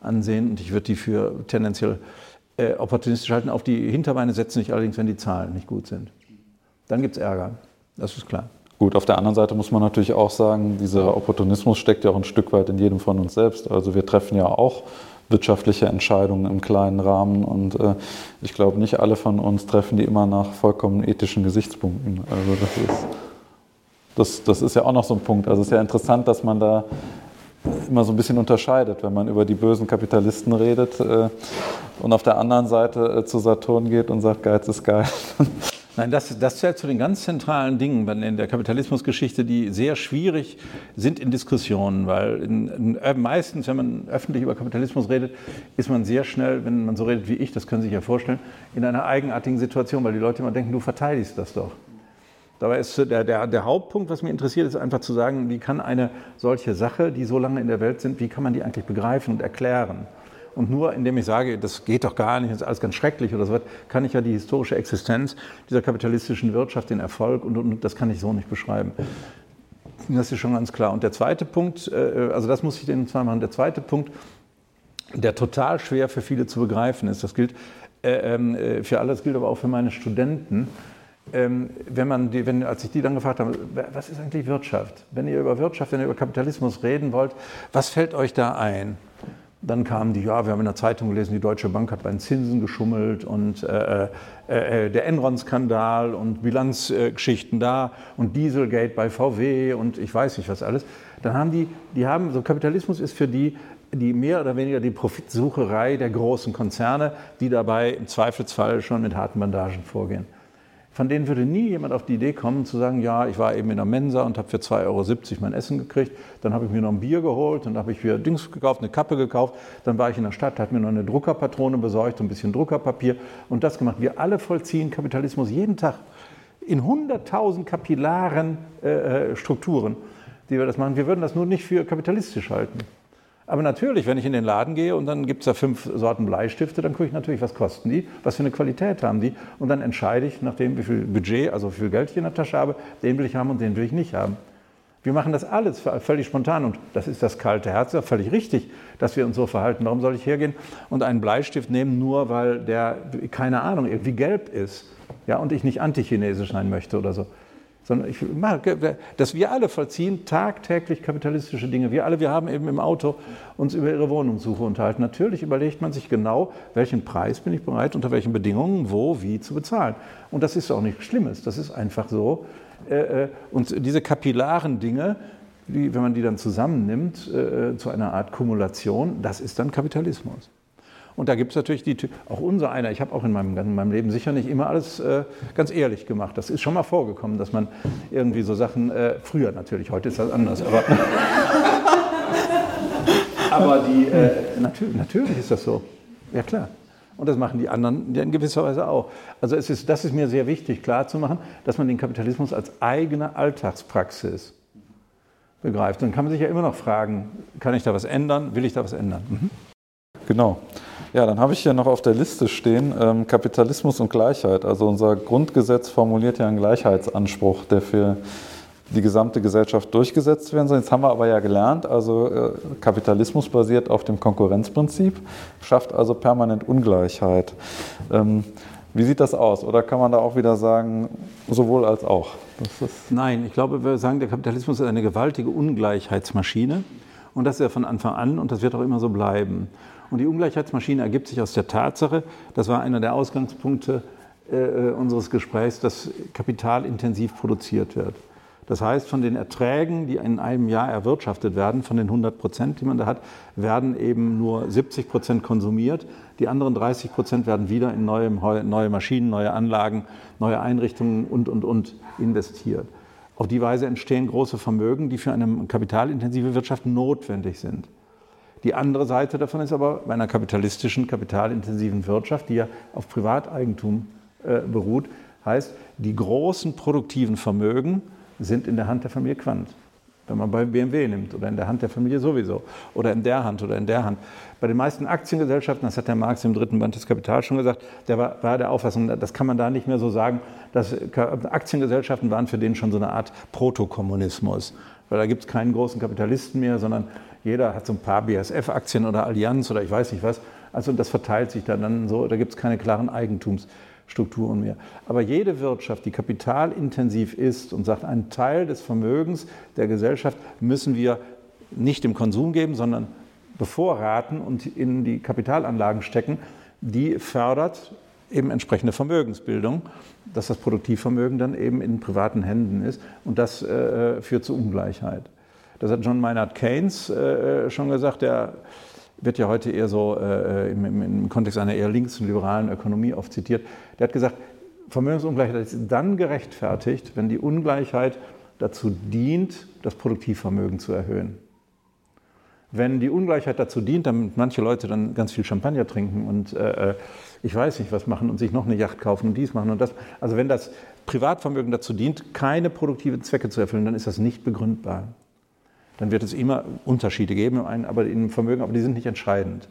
ansehen und ich würde die für tendenziell äh, opportunistisch halten. Auf die Hinterbeine setzen ich allerdings, wenn die Zahlen nicht gut sind. Dann gibt es Ärger, das ist klar. Gut, auf der anderen Seite muss man natürlich auch sagen, dieser Opportunismus steckt ja auch ein Stück weit in jedem von uns selbst. Also wir treffen ja auch wirtschaftliche Entscheidungen im kleinen Rahmen. Und äh, ich glaube, nicht alle von uns treffen die immer nach vollkommen ethischen Gesichtspunkten. Also das ist, das, das ist ja auch noch so ein Punkt. Also es ist ja interessant, dass man da immer so ein bisschen unterscheidet, wenn man über die bösen Kapitalisten redet äh, und auf der anderen Seite äh, zu Saturn geht und sagt, Geiz ist geil. (laughs) Nein, das, das zählt zu den ganz zentralen Dingen in der Kapitalismusgeschichte, die sehr schwierig sind in Diskussionen, weil in, in, äh, meistens, wenn man öffentlich über Kapitalismus redet, ist man sehr schnell, wenn man so redet wie ich, das können Sie sich ja vorstellen, in einer eigenartigen Situation, weil die Leute immer denken, du verteidigst das doch. Dabei ist der, der, der Hauptpunkt, was mich interessiert, ist einfach zu sagen, wie kann eine solche Sache, die so lange in der Welt sind, wie kann man die eigentlich begreifen und erklären? Und nur indem ich sage, das geht doch gar nicht, das ist alles ganz schrecklich oder so kann ich ja die historische Existenz dieser kapitalistischen Wirtschaft, den Erfolg und, und das kann ich so nicht beschreiben. Das ist schon ganz klar. Und der zweite Punkt, äh, also das muss ich den zwei machen. Der zweite Punkt, der total schwer für viele zu begreifen ist, das gilt äh, ähm, äh, für alle, das gilt aber auch für meine Studenten. Ähm, wenn man die, wenn, als ich die dann gefragt habe, was ist eigentlich Wirtschaft? Wenn ihr über Wirtschaft, wenn ihr über Kapitalismus reden wollt, was fällt euch da ein? Dann kamen die, ja, wir haben in der Zeitung gelesen, die Deutsche Bank hat bei den Zinsen geschummelt und äh, äh, äh der Enron-Skandal und Bilanzgeschichten da und Dieselgate bei VW und ich weiß nicht was alles. Dann haben die, die haben, so Kapitalismus ist für die die mehr oder weniger die Profitsucherei der großen Konzerne, die dabei im Zweifelsfall schon mit harten Bandagen vorgehen. Von denen würde nie jemand auf die Idee kommen zu sagen, ja, ich war eben in der Mensa und habe für 2,70 Euro mein Essen gekriegt, dann habe ich mir noch ein Bier geholt, dann habe ich mir Dings gekauft, eine Kappe gekauft, dann war ich in der Stadt, habe mir noch eine Druckerpatrone besorgt, ein bisschen Druckerpapier und das gemacht. Wir alle vollziehen Kapitalismus jeden Tag in 100.000 kapillaren äh, äh, Strukturen, die wir das machen. Wir würden das nur nicht für kapitalistisch halten. Aber natürlich, wenn ich in den Laden gehe und dann gibt es da fünf Sorten Bleistifte, dann gucke ich natürlich, was kosten die, was für eine Qualität haben die. Und dann entscheide ich, nachdem wie viel Budget, also wie viel Geld ich in der Tasche habe, den will ich haben und den will ich nicht haben. Wir machen das alles völlig spontan und das ist das kalte Herz, ja völlig richtig, dass wir uns so verhalten. Warum soll ich hergehen und einen Bleistift nehmen, nur weil der, keine Ahnung, irgendwie gelb ist ja, und ich nicht antichinesisch sein möchte oder so? Sondern ich mache, dass wir alle vollziehen tagtäglich kapitalistische Dinge. Wir alle, wir haben eben im Auto uns über ihre Wohnungssuche unterhalten. Natürlich überlegt man sich genau, welchen Preis bin ich bereit, unter welchen Bedingungen, wo, wie zu bezahlen. Und das ist auch nichts Schlimmes. Das ist einfach so. Äh, äh, und diese kapillaren Dinge, wenn man die dann zusammennimmt äh, zu einer Art Kumulation, das ist dann Kapitalismus. Und da gibt es natürlich die, auch unser einer, ich habe auch in meinem, in meinem Leben sicher nicht immer alles äh, ganz ehrlich gemacht. Das ist schon mal vorgekommen, dass man irgendwie so Sachen, äh, früher natürlich, heute ist das anders, aber, (laughs) aber die, äh, natürlich, natürlich ist das so. Ja klar. Und das machen die anderen in gewisser Weise auch. Also es ist, das ist mir sehr wichtig klarzumachen, dass man den Kapitalismus als eigene Alltagspraxis begreift. Dann kann man sich ja immer noch fragen, kann ich da was ändern? Will ich da was ändern? Mhm. Genau. Ja, dann habe ich hier noch auf der Liste stehen ähm, Kapitalismus und Gleichheit. Also unser Grundgesetz formuliert ja einen Gleichheitsanspruch, der für die gesamte Gesellschaft durchgesetzt werden soll. Jetzt haben wir aber ja gelernt, also äh, Kapitalismus basiert auf dem Konkurrenzprinzip, schafft also permanent Ungleichheit. Ähm, wie sieht das aus? Oder kann man da auch wieder sagen, sowohl als auch? Nein, ich glaube, wir sagen, der Kapitalismus ist eine gewaltige Ungleichheitsmaschine. Und das ist ja von Anfang an und das wird auch immer so bleiben. Und die Ungleichheitsmaschine ergibt sich aus der Tatsache, das war einer der Ausgangspunkte äh, äh unseres Gesprächs, dass Kapital intensiv produziert wird. Das heißt, von den Erträgen, die in einem Jahr erwirtschaftet werden, von den 100 Prozent, die man da hat, werden eben nur 70 Prozent konsumiert. Die anderen 30 Prozent werden wieder in neue, neue Maschinen, neue Anlagen, neue Einrichtungen und, und, und investiert. Auf die Weise entstehen große Vermögen, die für eine kapitalintensive Wirtschaft notwendig sind. Die andere Seite davon ist aber bei einer kapitalistischen, kapitalintensiven Wirtschaft, die ja auf Privateigentum äh, beruht, heißt, die großen produktiven Vermögen sind in der Hand der Familie Quandt. Wenn man bei BMW nimmt oder in der Hand der Familie sowieso oder in der Hand oder in der Hand. Bei den meisten Aktiengesellschaften, das hat der Marx im dritten Band des Kapitals schon gesagt, der war, war der Auffassung, das kann man da nicht mehr so sagen, dass Aktiengesellschaften waren für den schon so eine Art Protokommunismus. Weil da gibt es keinen großen Kapitalisten mehr, sondern jeder hat so ein paar BSF-Aktien oder Allianz oder ich weiß nicht was. Also das verteilt sich dann, dann so, da gibt es keine klaren Eigentums. Strukturen mehr. Aber jede Wirtschaft, die kapitalintensiv ist und sagt, einen Teil des Vermögens der Gesellschaft müssen wir nicht im Konsum geben, sondern bevorraten und in die Kapitalanlagen stecken, die fördert eben entsprechende Vermögensbildung, dass das Produktivvermögen dann eben in privaten Händen ist und das äh, führt zu Ungleichheit. Das hat John Maynard Keynes äh, schon gesagt, der wird ja heute eher so äh, im, im, Kontext einer eher links- liberalen Ökonomie oft zitiert. Der hat gesagt, Vermögensungleichheit ist dann gerechtfertigt, wenn die Ungleichheit dazu dient, das Produktivvermögen zu erhöhen. Wenn die Ungleichheit dazu dient, damit manche Leute dann ganz viel Champagner trinken und äh, äh, ich weiß nicht was machen und sich noch eine Yacht kaufen und dies machen und das. Also wenn das Privatvermögen dazu dient, keine produktiven Zwecke zu erfüllen, dann ist das nicht begründbar dann wird es immer Unterschiede geben, aber im Vermögen, aber die sind nicht entscheidend.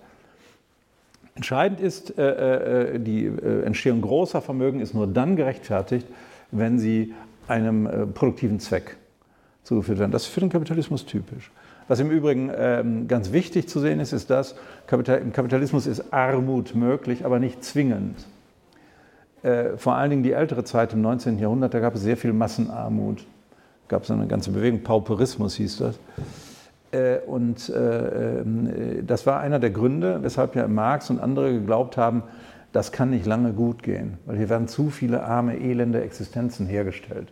Entscheidend ist, äh, äh, die äh, Entstehung großer Vermögen ist nur dann gerechtfertigt, wenn sie einem produktiven Zweck zugeführt werden. Das ist für den Kapitalismus typisch. Was im Übrigen ähm, ganz wichtig zu sehen ist, ist, dass im Kapitalismus ist Armut möglich, aber nicht zwingend. Vor allen Dingen die ältere Zeit im 19. Jahrhundert, da gab es sehr viel Massenarmut gab es eine ganze Bewegung, Pauperismus hieß das. Äh, und äh, äh, das war einer der Gründe, weshalb ja Marx und andere geglaubt haben, das kann nicht lange gut gehen, weil hier werden zu viele arme, elende Existenzen hergestellt.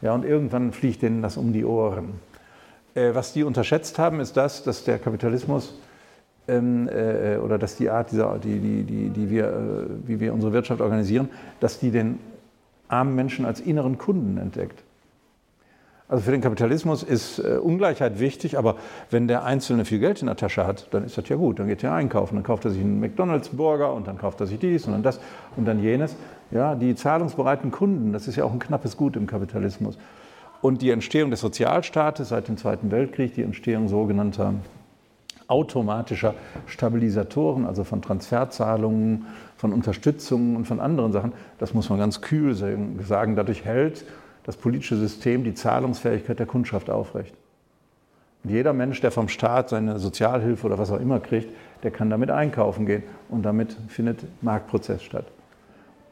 Ja, und irgendwann fliegt denen das um die Ohren. Was die unterschätzt haben, ist das, dass der Kapitalismus ähm, oder dass die Art, die, die, die, die wir, wie wir unsere Wirtschaft organisieren, dass die den armen Menschen als inneren Kunden entdeckt. Also für den Kapitalismus ist äh, Ungleichheit wichtig, aber wenn der Einzelne viel Geld in der Tasche hat, dann ist das ja gut. Dann geht er einkaufen, dann kauft er sich einen McDonalds-Burger und dann kauft er sich dies und dann das und dann jenes. Ja, die zahlungsbereiten Kunden, das ist ja auch ein knappes Gut im Kapitalismus. Und die Entstehung des Sozialstaates seit dem Zweiten Weltkrieg, die Entstehung sogenannter automatischer Stabilisatoren, also von Transferzahlungen, von Unterstützungen und von anderen Sachen, das muss man ganz kühl sagen, dadurch hält das politische System die Zahlungsfähigkeit der Kundschaft aufrecht. Und jeder Mensch, der vom Staat seine Sozialhilfe oder was auch immer kriegt, der kann damit einkaufen gehen und damit findet Marktprozess statt.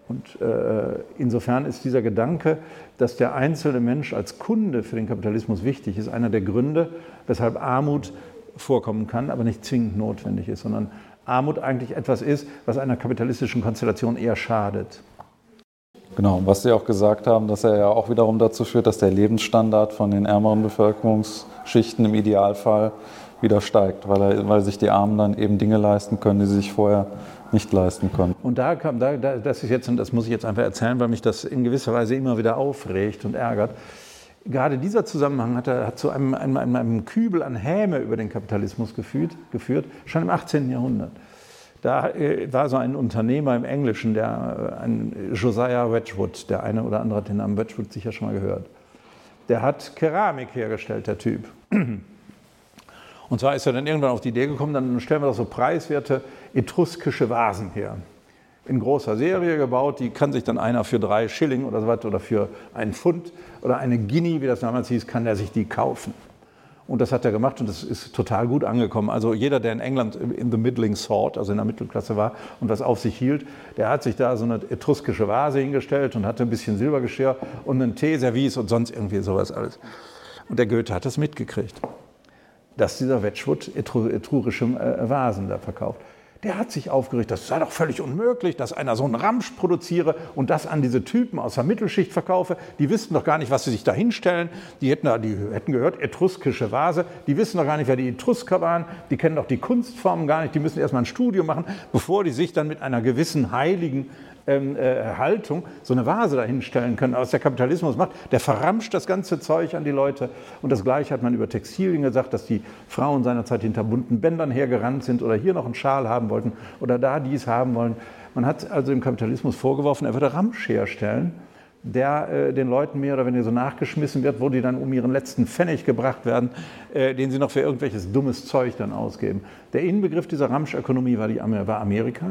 Und äh, insofern ist dieser Gedanke, dass der einzelne Mensch als Kunde für den Kapitalismus wichtig ist, einer der Gründe, weshalb Armut vorkommen kann, aber nicht zwingend notwendig ist, sondern Armut eigentlich etwas ist, was einer kapitalistischen Konstellation eher schadet. Genau, was Sie auch gesagt haben, dass er ja auch wiederum dazu führt, dass der Lebensstandard von den ärmeren Bevölkerungsschichten im Idealfall wieder steigt, weil, er, weil sich die Armen dann eben Dinge leisten können, die sie sich vorher nicht leisten konnten. Und da kam, da, das ist jetzt, und das muss ich jetzt einfach erzählen, weil mich das in gewisser Weise immer wieder aufregt und ärgert. Gerade dieser Zusammenhang hat, hat zu einem, einem, einem Kübel an Häme über den Kapitalismus geführt, geführt, schon im 18. Jahrhundert. Da äh, war so ein Unternehmer im Englischen, der, äh, ein Josiah Wedgwood, der eine oder andere hat den Namen Wedgwood sicher schon mal gehört. Der hat Keramik hergestellt, der Typ. (clears throat) Und zwar ist er dann irgendwann auf die Idee gekommen, dann stellen wir doch so preiswerte etruskische Vasen her. In großer Serie gebaut, die kann sich dann einer für drei Schilling oder so weiter oder für einen Pfund oder eine Guinea, wie das damals hieß, kann der sich die kaufen. Und das hat er gemacht und das ist total gut angekommen. Also jeder, der in England in the middling sort, also in der Mittelklasse war und was auf sich hielt, der hat sich da so eine etruskische Vase hingestellt und hatte ein bisschen Silbergeschirr und einen Teeservice und sonst irgendwie sowas alles. Und der Goethe hat das mitgekriegt, dass dieser Wedgwood etrurische äh, Vasen da verkauft der hat sich aufgeregt, das sei doch völlig unmöglich, dass einer so einen Ramsch produziere und das an diese Typen aus der Mittelschicht verkaufe. Die wüssten doch gar nicht, was sie sich da hinstellen. Die hätten, die hätten gehört, etruskische Vase. Die wissen doch gar nicht, wer die Etrusker waren. Die kennen doch die Kunstformen gar nicht. Die müssen erstmal ein Studium machen, bevor die sich dann mit einer gewissen heiligen ähm, äh, Haltung so eine Vase dahinstellen können, was der Kapitalismus macht. Der verramscht das ganze Zeug an die Leute. Und das Gleiche hat man über Textilien gesagt, dass die Frauen seinerzeit hinter bunten Bändern hergerannt sind oder hier noch einen Schal haben wollten oder da dies haben wollen. Man hat also dem Kapitalismus vorgeworfen, er würde Ramsch herstellen der äh, den Leuten mehr oder weniger so nachgeschmissen wird, wo die dann um ihren letzten Pfennig gebracht werden, äh, den sie noch für irgendwelches dummes Zeug dann ausgeben. Der Inbegriff dieser Ramschökonomie war, die, war Amerika.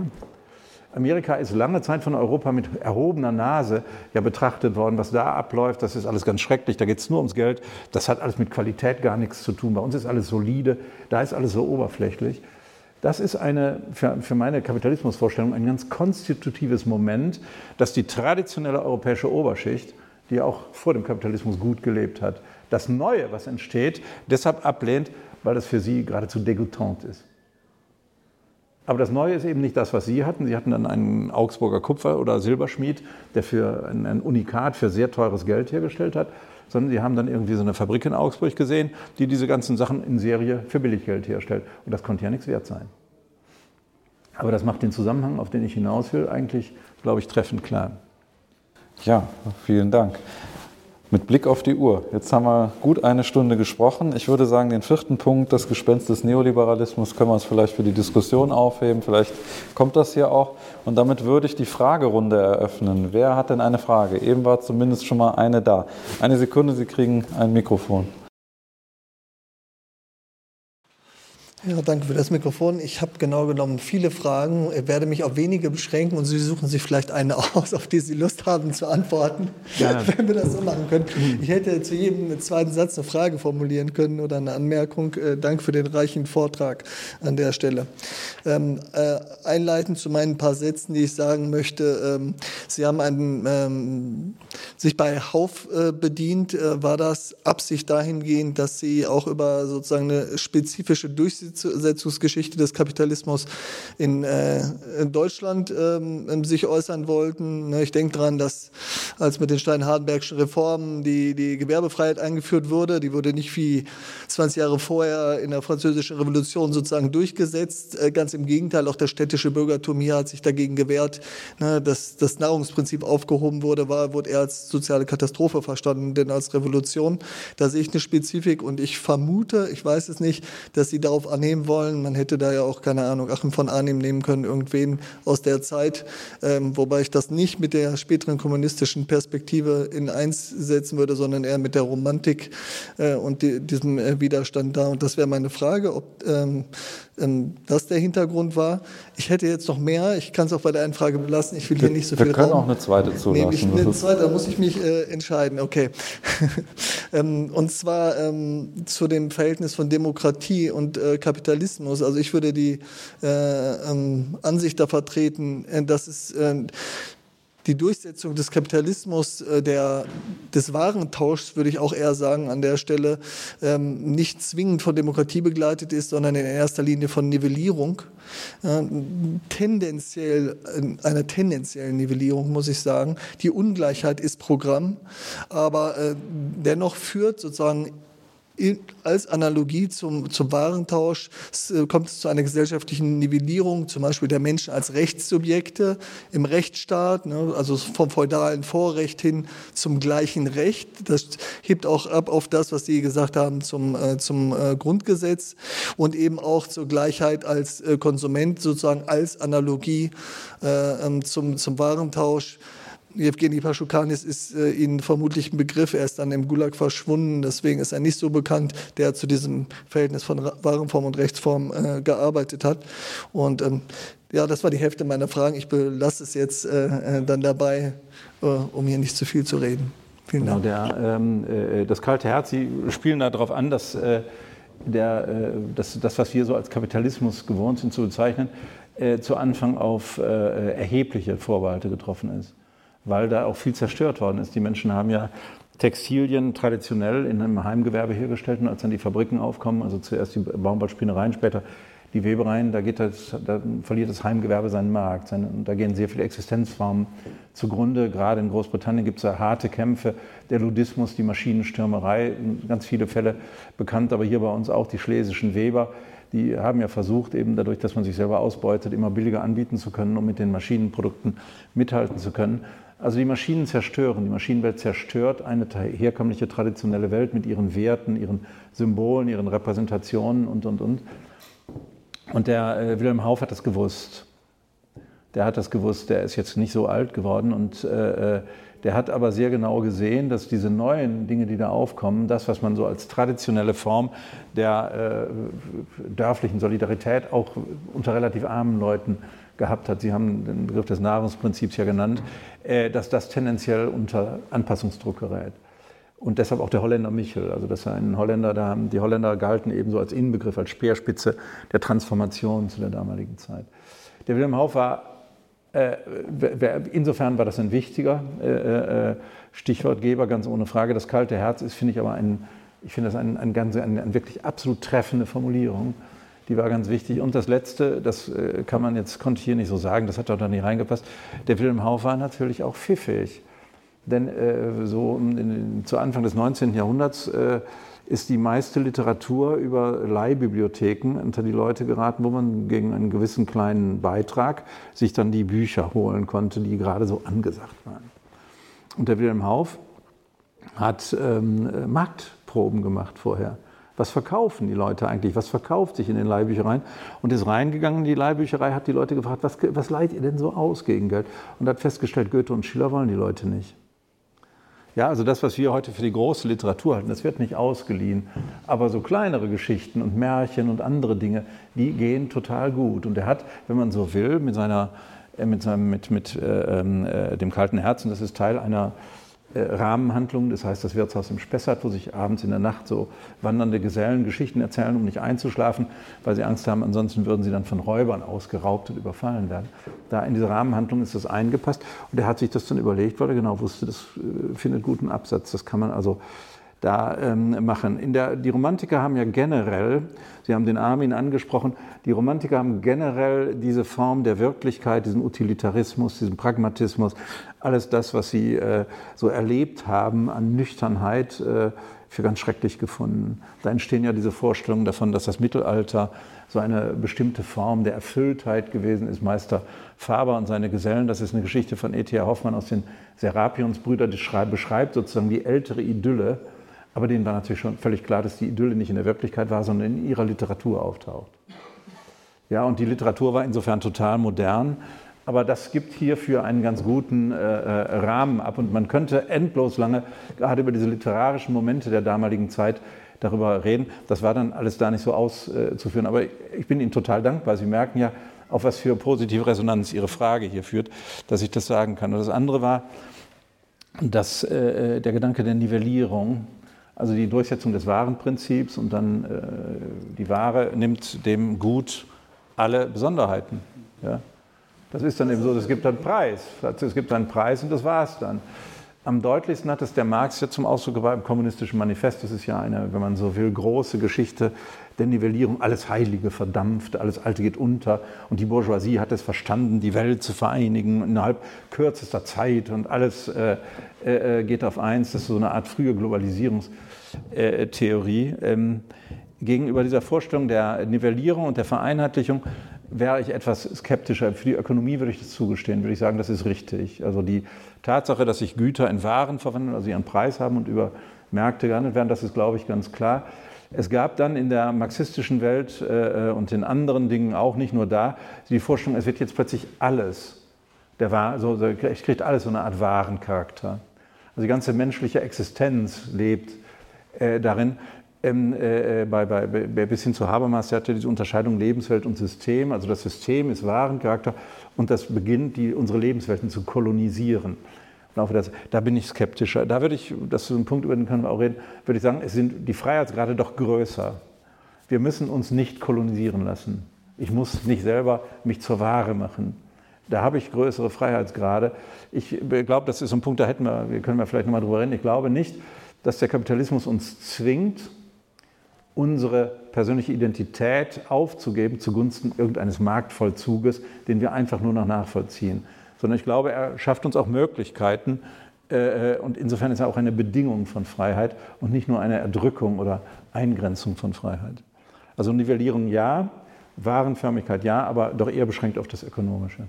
Amerika ist lange Zeit von Europa mit erhobener Nase ja betrachtet worden. Was da abläuft, das ist alles ganz schrecklich. Da geht es nur ums Geld. Das hat alles mit Qualität gar nichts zu tun. Bei uns ist alles solide. Da ist alles so oberflächlich. Das ist eine, für, für meine Kapitalismusvorstellung ein ganz konstitutives Moment, dass die traditionelle europäische Oberschicht, die auch vor dem Kapitalismus gut gelebt hat, das Neue, was entsteht, deshalb ablehnt, weil das für sie geradezu degoutant ist. Aber das Neue ist eben nicht das, was Sie hatten. Sie hatten dann einen Augsburger Kupfer- oder Silberschmied, der für ein Unikat für sehr teures Geld hergestellt hat, sondern Sie haben dann irgendwie so eine Fabrik in Augsburg gesehen, die diese ganzen Sachen in Serie für Billiggeld herstellt. Und das konnte ja nichts wert sein. Aber das macht den Zusammenhang, auf den ich hinaus will, eigentlich, glaube ich, treffend klar. Ja, vielen Dank. Mit Blick auf die Uhr. Jetzt haben wir gut eine Stunde gesprochen. Ich würde sagen, den vierten Punkt, das Gespenst des Neoliberalismus, können wir uns vielleicht für die Diskussion aufheben. Vielleicht kommt das hier auch. Und damit würde ich die Fragerunde eröffnen. Wer hat denn eine Frage? Eben war zumindest schon mal eine da. Eine Sekunde, Sie kriegen ein Mikrofon. Ja, danke für das Mikrofon. Ich habe genau genommen viele Fragen, ich werde mich auf wenige beschränken und Sie suchen sich vielleicht eine (laughs) aus, auf die Sie Lust haben zu antworten, ja. wenn wir das so machen können. Ich hätte zu jedem zweiten Satz eine Frage formulieren können oder eine Anmerkung. Äh, Dank für den reichen Vortrag an der Stelle. Ähm, äh, einleitend zu meinen paar Sätzen, die ich sagen möchte. Ähm, Sie haben einen, ähm, sich bei Hauf äh, bedient. Äh, war das Absicht dahingehend, dass Sie auch über sozusagen eine spezifische Durchsetzung Durchsetzungsgeschichte des Kapitalismus in, äh, in Deutschland ähm, sich äußern wollten. Ne, ich denke daran, dass als mit den Stein-Hardenbergschen Reformen die, die Gewerbefreiheit eingeführt wurde, die wurde nicht wie 20 Jahre vorher in der Französischen Revolution sozusagen durchgesetzt. Äh, ganz im Gegenteil, auch der städtische Bürgertum hier hat sich dagegen gewehrt, ne, dass das Nahrungsprinzip aufgehoben wurde, war, wurde eher als soziale Katastrophe verstanden, denn als Revolution. Da sehe ich eine Spezifik und ich vermute, ich weiß es nicht, dass sie darauf annehmen wollen. Man hätte da ja auch, keine Ahnung, Achim von Arnim nehmen können, irgendwen aus der Zeit, ähm, wobei ich das nicht mit der späteren kommunistischen Perspektive in eins setzen würde, sondern eher mit der Romantik äh, und die, diesem äh, Widerstand da. Und das wäre meine Frage, ob ähm, das der Hintergrund war. Ich hätte jetzt noch mehr, ich kann es auch bei der einen Frage belassen, ich will hier nicht so viel Wir können Raum. auch eine zweite zulassen. Nee, eine zweite, da muss ich mich äh, entscheiden, okay. (laughs) ähm, und zwar ähm, zu dem Verhältnis von Demokratie und äh, Kapitalismus. Also ich würde die äh, ähm, Ansicht da vertreten, äh, dass es äh, die Durchsetzung des Kapitalismus, äh, der, des Warentauschs, würde ich auch eher sagen, an der Stelle ähm, nicht zwingend von Demokratie begleitet ist, sondern in erster Linie von Nivellierung. Äh, tendenziell, einer tendenziellen Nivellierung, muss ich sagen. Die Ungleichheit ist Programm, aber äh, dennoch führt sozusagen als Analogie zum, zum Warentausch äh, kommt es zu einer gesellschaftlichen Nivellierung, zum Beispiel der Menschen als Rechtssubjekte im Rechtsstaat, ne, also vom feudalen Vorrecht hin zum gleichen Recht. Das hebt auch ab auf das, was Sie gesagt haben zum, äh, zum äh, Grundgesetz und eben auch zur Gleichheit als äh, Konsument sozusagen als Analogie äh, ähm, zum, zum Warentausch Jewgeni Paschukanis ist äh, Ihnen vermutlich ein Begriff. Er ist dann im Gulag verschwunden, deswegen ist er nicht so bekannt, der zu diesem Verhältnis von Warenform und Rechtsform äh, gearbeitet hat. Und ähm, ja, das war die Hälfte meiner Fragen. Ich belasse es jetzt äh, äh dann dabei, äh, um hier nicht zu viel zu reden. Vielen genau, Dank. Der, ähm, äh, das kalte Herz, Sie spielen darauf an, dass der, das, das, was wir so als Kapitalismus gewohnt sind zu bezeichnen, äh, zu Anfang auf äh, erhebliche Vorbehalte getroffen ist, weil da auch viel zerstört worden ist. Die Menschen haben ja Textilien traditionell in einem Heimgewerbe hergestellt und als dann die Fabriken aufkommen, also zuerst die Baumwollspinnereien, später die Webereien, da, das, da verliert das Heimgewerbe seinen Markt. Seine, da gehen sehr viele Existenzformen zugrunde. Gerade in Großbritannien gibt es da harte Kämpfe. Der Ludismus, die Maschinenstürmerei, ganz viele Fälle bekannt, aber hier bei uns auch die schlesischen Weber die haben ja versucht, eben dadurch, dass man sich selber ausbeutet, immer billiger anbieten zu können, um mit den Maschinenprodukten mithalten zu können. Also die Maschinen zerstören, die Maschinenwelt zerstört eine herkömmliche traditionelle Welt mit ihren Werten, ihren Symbolen, ihren Repräsentationen und, und, und. Und der äh, Wilhelm Hauff hat das gewusst. Der hat das gewusst, der ist jetzt nicht so alt geworden und äh, äh der hat aber sehr genau gesehen, dass diese neuen Dinge, die da aufkommen, das, was man so als traditionelle Form der äh, dörflichen Solidarität auch unter relativ armen Leuten gehabt hat, Sie haben den Begriff des Nahrungsprinzips ja genannt, äh, dass das tendenziell unter Anpassungsdruck gerät. Und deshalb auch der Holländer Michel. Also das ist ein Holländer, da haben die Holländer galten ebenso als Innenbegriff, als Speerspitze der Transformation zu der damaligen Zeit. Der Wilhelm Hauff war äh, insofern war das ein wichtiger äh, äh, Stichwortgeber, ganz ohne Frage. Das kalte Herz ist, finde ich, aber ein, ich finde das eine ein, ein, ein wirklich absolut treffende Formulierung. Die war ganz wichtig. Und das Letzte, das kann man jetzt, konnte ich hier nicht so sagen, das hat doch da nicht reingepasst. Der Wilhelm Hauff war natürlich auch pfiffig. Denn äh, so in, zu Anfang des 19. Jahrhunderts äh, ist die meiste Literatur über Leihbibliotheken unter die Leute geraten, wo man gegen einen gewissen kleinen Beitrag sich dann die Bücher holen konnte, die gerade so angesagt waren. Und der Wilhelm Hauff hat ähm, Marktproben gemacht vorher. Was verkaufen die Leute eigentlich? Was verkauft sich in den Leihbüchereien? Und ist reingegangen in die Leihbücherei, hat die Leute gefragt, was, was leiht ihr denn so aus gegen Geld? Und hat festgestellt, Goethe und Schiller wollen die Leute nicht. Ja, also das, was wir heute für die große Literatur halten, das wird nicht ausgeliehen. Aber so kleinere Geschichten und Märchen und andere Dinge, die gehen total gut. Und er hat, wenn man so will, mit seiner, äh, mit, seinem, mit, mit äh, ähm, äh, dem kalten Herzen, das ist Teil einer äh, Rahmenhandlung, das heißt das Wirtshaus im Spessart, wo sich abends in der Nacht so wandernde Gesellen Geschichten erzählen, um nicht einzuschlafen, weil sie Angst haben, ansonsten würden sie dann von Räubern ausgeraubt und überfallen werden. Da in diese Rahmenhandlung ist das eingepasst. Und er hat sich das dann überlegt, weil er genau wusste, das äh, findet guten Absatz, das kann man also da ähm, machen. In der, die Romantiker haben ja generell, Sie haben den Armin angesprochen, die Romantiker haben generell diese Form der Wirklichkeit, diesen Utilitarismus, diesen Pragmatismus, alles das, was sie äh, so erlebt haben an Nüchternheit, äh, für ganz schrecklich gefunden. Da entstehen ja diese Vorstellungen davon, dass das Mittelalter so eine bestimmte Form der Erfülltheit gewesen ist. Meister Faber und seine Gesellen, das ist eine Geschichte von E.T.A. Hoffmann aus den Serapionsbrüdern, die beschreibt sozusagen die ältere Idylle aber denen war natürlich schon völlig klar, dass die Idylle nicht in der Wirklichkeit war, sondern in ihrer Literatur auftaucht. Ja, und die Literatur war insofern total modern. Aber das gibt hierfür einen ganz guten äh, äh, Rahmen ab. Und man könnte endlos lange gerade über diese literarischen Momente der damaligen Zeit darüber reden. Das war dann alles da nicht so auszuführen. Aber ich bin Ihnen total dankbar. Sie merken ja, auf was für positive Resonanz Ihre Frage hier führt, dass ich das sagen kann. Und das andere war, dass äh, der Gedanke der Nivellierung, also die Durchsetzung des Warenprinzips und dann äh, die Ware nimmt dem Gut alle Besonderheiten. Ja? Das ist dann eben so, es gibt einen Preis. Es gibt einen Preis und das war es dann. Am deutlichsten hat es der Marx ja zum Ausdruck gebracht im Kommunistischen Manifest. Das ist ja eine, wenn man so will, große Geschichte der Nivellierung. Alles Heilige verdampft, alles Alte geht unter. Und die Bourgeoisie hat es verstanden, die Welt zu vereinigen innerhalb kürzester Zeit und alles äh, äh, geht auf eins. Das ist so eine Art frühe Globalisierungstheorie. Ähm, gegenüber dieser Vorstellung der Nivellierung und der Vereinheitlichung wäre ich etwas skeptischer. Für die Ökonomie würde ich das zugestehen, würde ich sagen, das ist richtig. Also die Tatsache, dass sich Güter in Waren verwandeln, also ihren Preis haben und über Märkte gehandelt werden, das ist, glaube ich, ganz klar. Es gab dann in der marxistischen Welt äh, und in anderen Dingen auch, nicht nur da, die Vorstellung, es wird jetzt plötzlich alles Der war so, ich kriegt alles so eine Art wahren Charakter. Also die ganze menschliche Existenz lebt äh, darin. Ähm, äh, bei, bei, bis hin zu Habermas, der hatte diese Unterscheidung Lebenswelt und System. Also das System ist wahren Charakter und das beginnt, die, unsere Lebenswelten zu kolonisieren. Da bin ich skeptischer. Da würde ich, das ist ein Punkt, über den können wir auch reden, würde ich sagen, es sind die Freiheitsgrade doch größer. Wir müssen uns nicht kolonisieren lassen. Ich muss nicht selber mich zur Ware machen. Da habe ich größere Freiheitsgrade. Ich glaube, das ist ein Punkt, da hätten wir, wir können wir vielleicht nochmal drüber reden. Ich glaube nicht, dass der Kapitalismus uns zwingt, unsere persönliche Identität aufzugeben zugunsten irgendeines Marktvollzuges, den wir einfach nur noch nachvollziehen. Sondern ich glaube, er schafft uns auch Möglichkeiten, äh, und insofern ist er auch eine Bedingung von Freiheit und nicht nur eine Erdrückung oder Eingrenzung von Freiheit. Also Nivellierung ja, Warenförmigkeit ja, aber doch eher beschränkt auf das Ökonomische.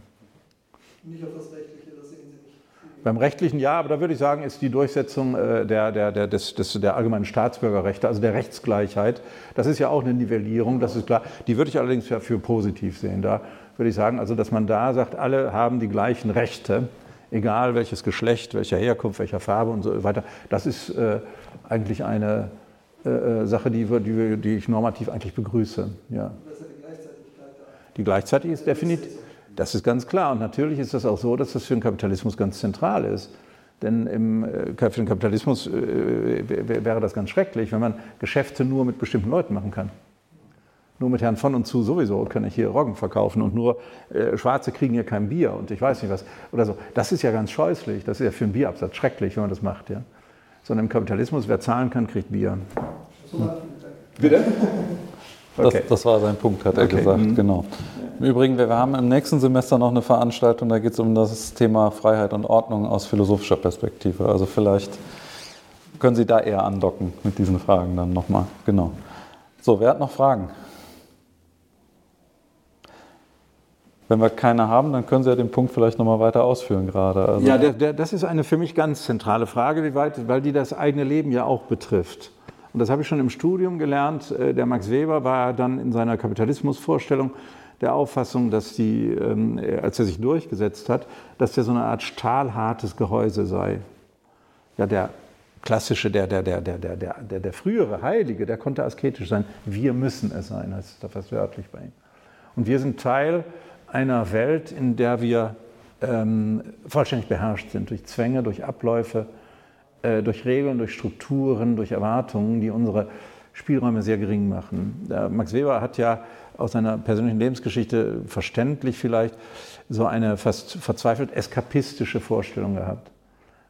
Nicht auf das Rechtliche, das sehen Sie nicht. Beim Rechtlichen ja, aber da würde ich sagen, ist die Durchsetzung äh, der, der, der, des, des, der allgemeinen Staatsbürgerrechte, also der Rechtsgleichheit, das ist ja auch eine Nivellierung, das ist klar. Die würde ich allerdings für, für positiv sehen. Da würde ich sagen, also dass man da sagt, alle haben die gleichen Rechte, egal welches Geschlecht, welcher Herkunft, welcher Farbe und so weiter. Das ist äh, eigentlich eine äh, äh Sache, die, die, die, ich normativ eigentlich begrüße. Ja. Die Gleichzeitigkeit ist definitiv. Das ist ganz klar. Und natürlich ist das auch so, dass das für den Kapitalismus ganz zentral ist. Denn im, äh, für den Kapitalismus äh, wäre das ganz schrecklich, wenn man Geschäfte nur mit bestimmten Leuten machen kann. Nur mit Herrn von und zu sowieso kann ich hier Roggen verkaufen und nur äh, Schwarze kriegen hier kein Bier und ich weiß nicht was oder so. Das ist ja ganz scheußlich. Das ist ja für einen Bierabsatz schrecklich, wenn man das macht. Ja. Sondern im Kapitalismus, wer zahlen kann, kriegt Bier. Hm. Bitte? Okay. Das, das, war sein Punkt, hat er okay. gesagt. Mhm. Genau. Im Übrigen, wir haben im nächsten Semester noch eine Veranstaltung, da geht es um das Thema Freiheit und Ordnung aus philosophischer Perspektive. Also vielleicht können Sie da eher andocken mit diesen Fragen dann nochmal. Genau. So, wer hat noch Fragen? Wenn wir keine haben, dann können Sie ja den Punkt vielleicht nochmal weiter ausführen gerade. Also ja, der, der, das ist eine für mich ganz zentrale Frage, wie weit, weil die das eigene Leben ja auch betrifft. Und das habe ich schon im Studium gelernt. Äh, der Max Weber war dann in seiner Kapitalismusvorstellung der Auffassung, dass die, ähm, als er sich durchgesetzt hat, dass der so eine Art stahlhartes Gehäuse sei. Ja, der klassische, der, der, der, der, der, der, der frühere Heilige, der konnte asketisch sein. Wir müssen es sein, heißt es da fast wörtlich bei ihm. Und wir sind Teil einer Welt, in der wir ähm, vollständig beherrscht sind durch Zwänge, durch Abläufe, äh, durch Regeln, durch Strukturen, durch Erwartungen, die unsere Spielräume sehr gering machen. Der Max Weber hat ja aus seiner persönlichen Lebensgeschichte verständlich vielleicht so eine fast verzweifelt eskapistische Vorstellung gehabt.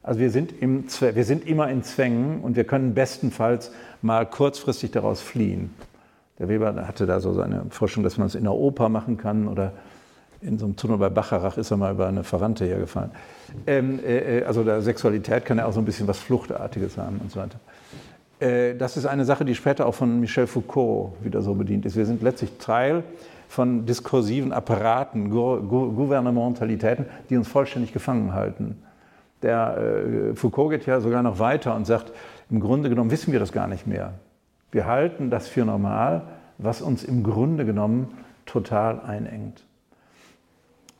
Also wir sind, im, wir sind immer in Zwängen und wir können bestenfalls mal kurzfristig daraus fliehen. Der Weber hatte da so seine Vorstellung, dass man es in der Oper machen kann oder in so einem Tunnel bei Bacharach ist er mal über eine Verwandte hergefallen. Ähm, äh, äh also der Sexualität kann ja auch so ein bisschen was Fluchtartiges haben und so weiter. Äh, das ist eine Sache, die später auch von Michel Foucault wieder so bedient ist. Wir sind letztlich Teil von diskursiven Apparaten, Gouvernementalitäten, die uns vollständig gefangen halten. Der äh, Foucault geht ja sogar noch weiter und sagt, im Grunde genommen wissen wir das gar nicht mehr. Wir halten das für normal, was uns im Grunde genommen total einengt.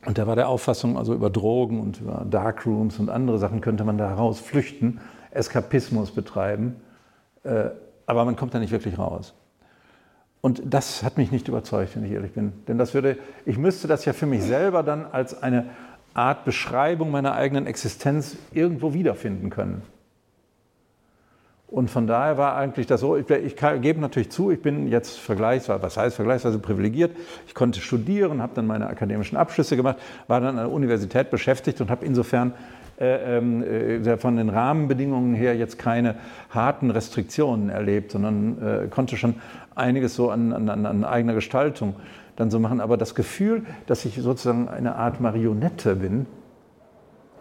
Und der war der Auffassung, also über Drogen und über Darkrooms und andere Sachen könnte man da heraus flüchten, Eskapismus betreiben aber man kommt da nicht wirklich raus. Und das hat mich nicht überzeugt, wenn ich ehrlich bin. Denn das würde, ich müsste das ja für mich selber dann als eine Art Beschreibung meiner eigenen Existenz irgendwo wiederfinden können. Und von daher war eigentlich das so, ich, ich gebe natürlich zu, ich bin jetzt vergleichsweise, was heißt vergleichsweise privilegiert. Ich konnte studieren, habe dann meine akademischen Abschlüsse gemacht, war dann an der Universität beschäftigt und habe insofern äh, ähm, äh, von den Rahmenbedingungen her jetzt keine harten Restriktionen erlebt, sondern äh, konnte schon einiges so an, an, an eigener Gestaltung dann so machen. Aber das Gefühl, dass ich sozusagen eine Art Marionette bin,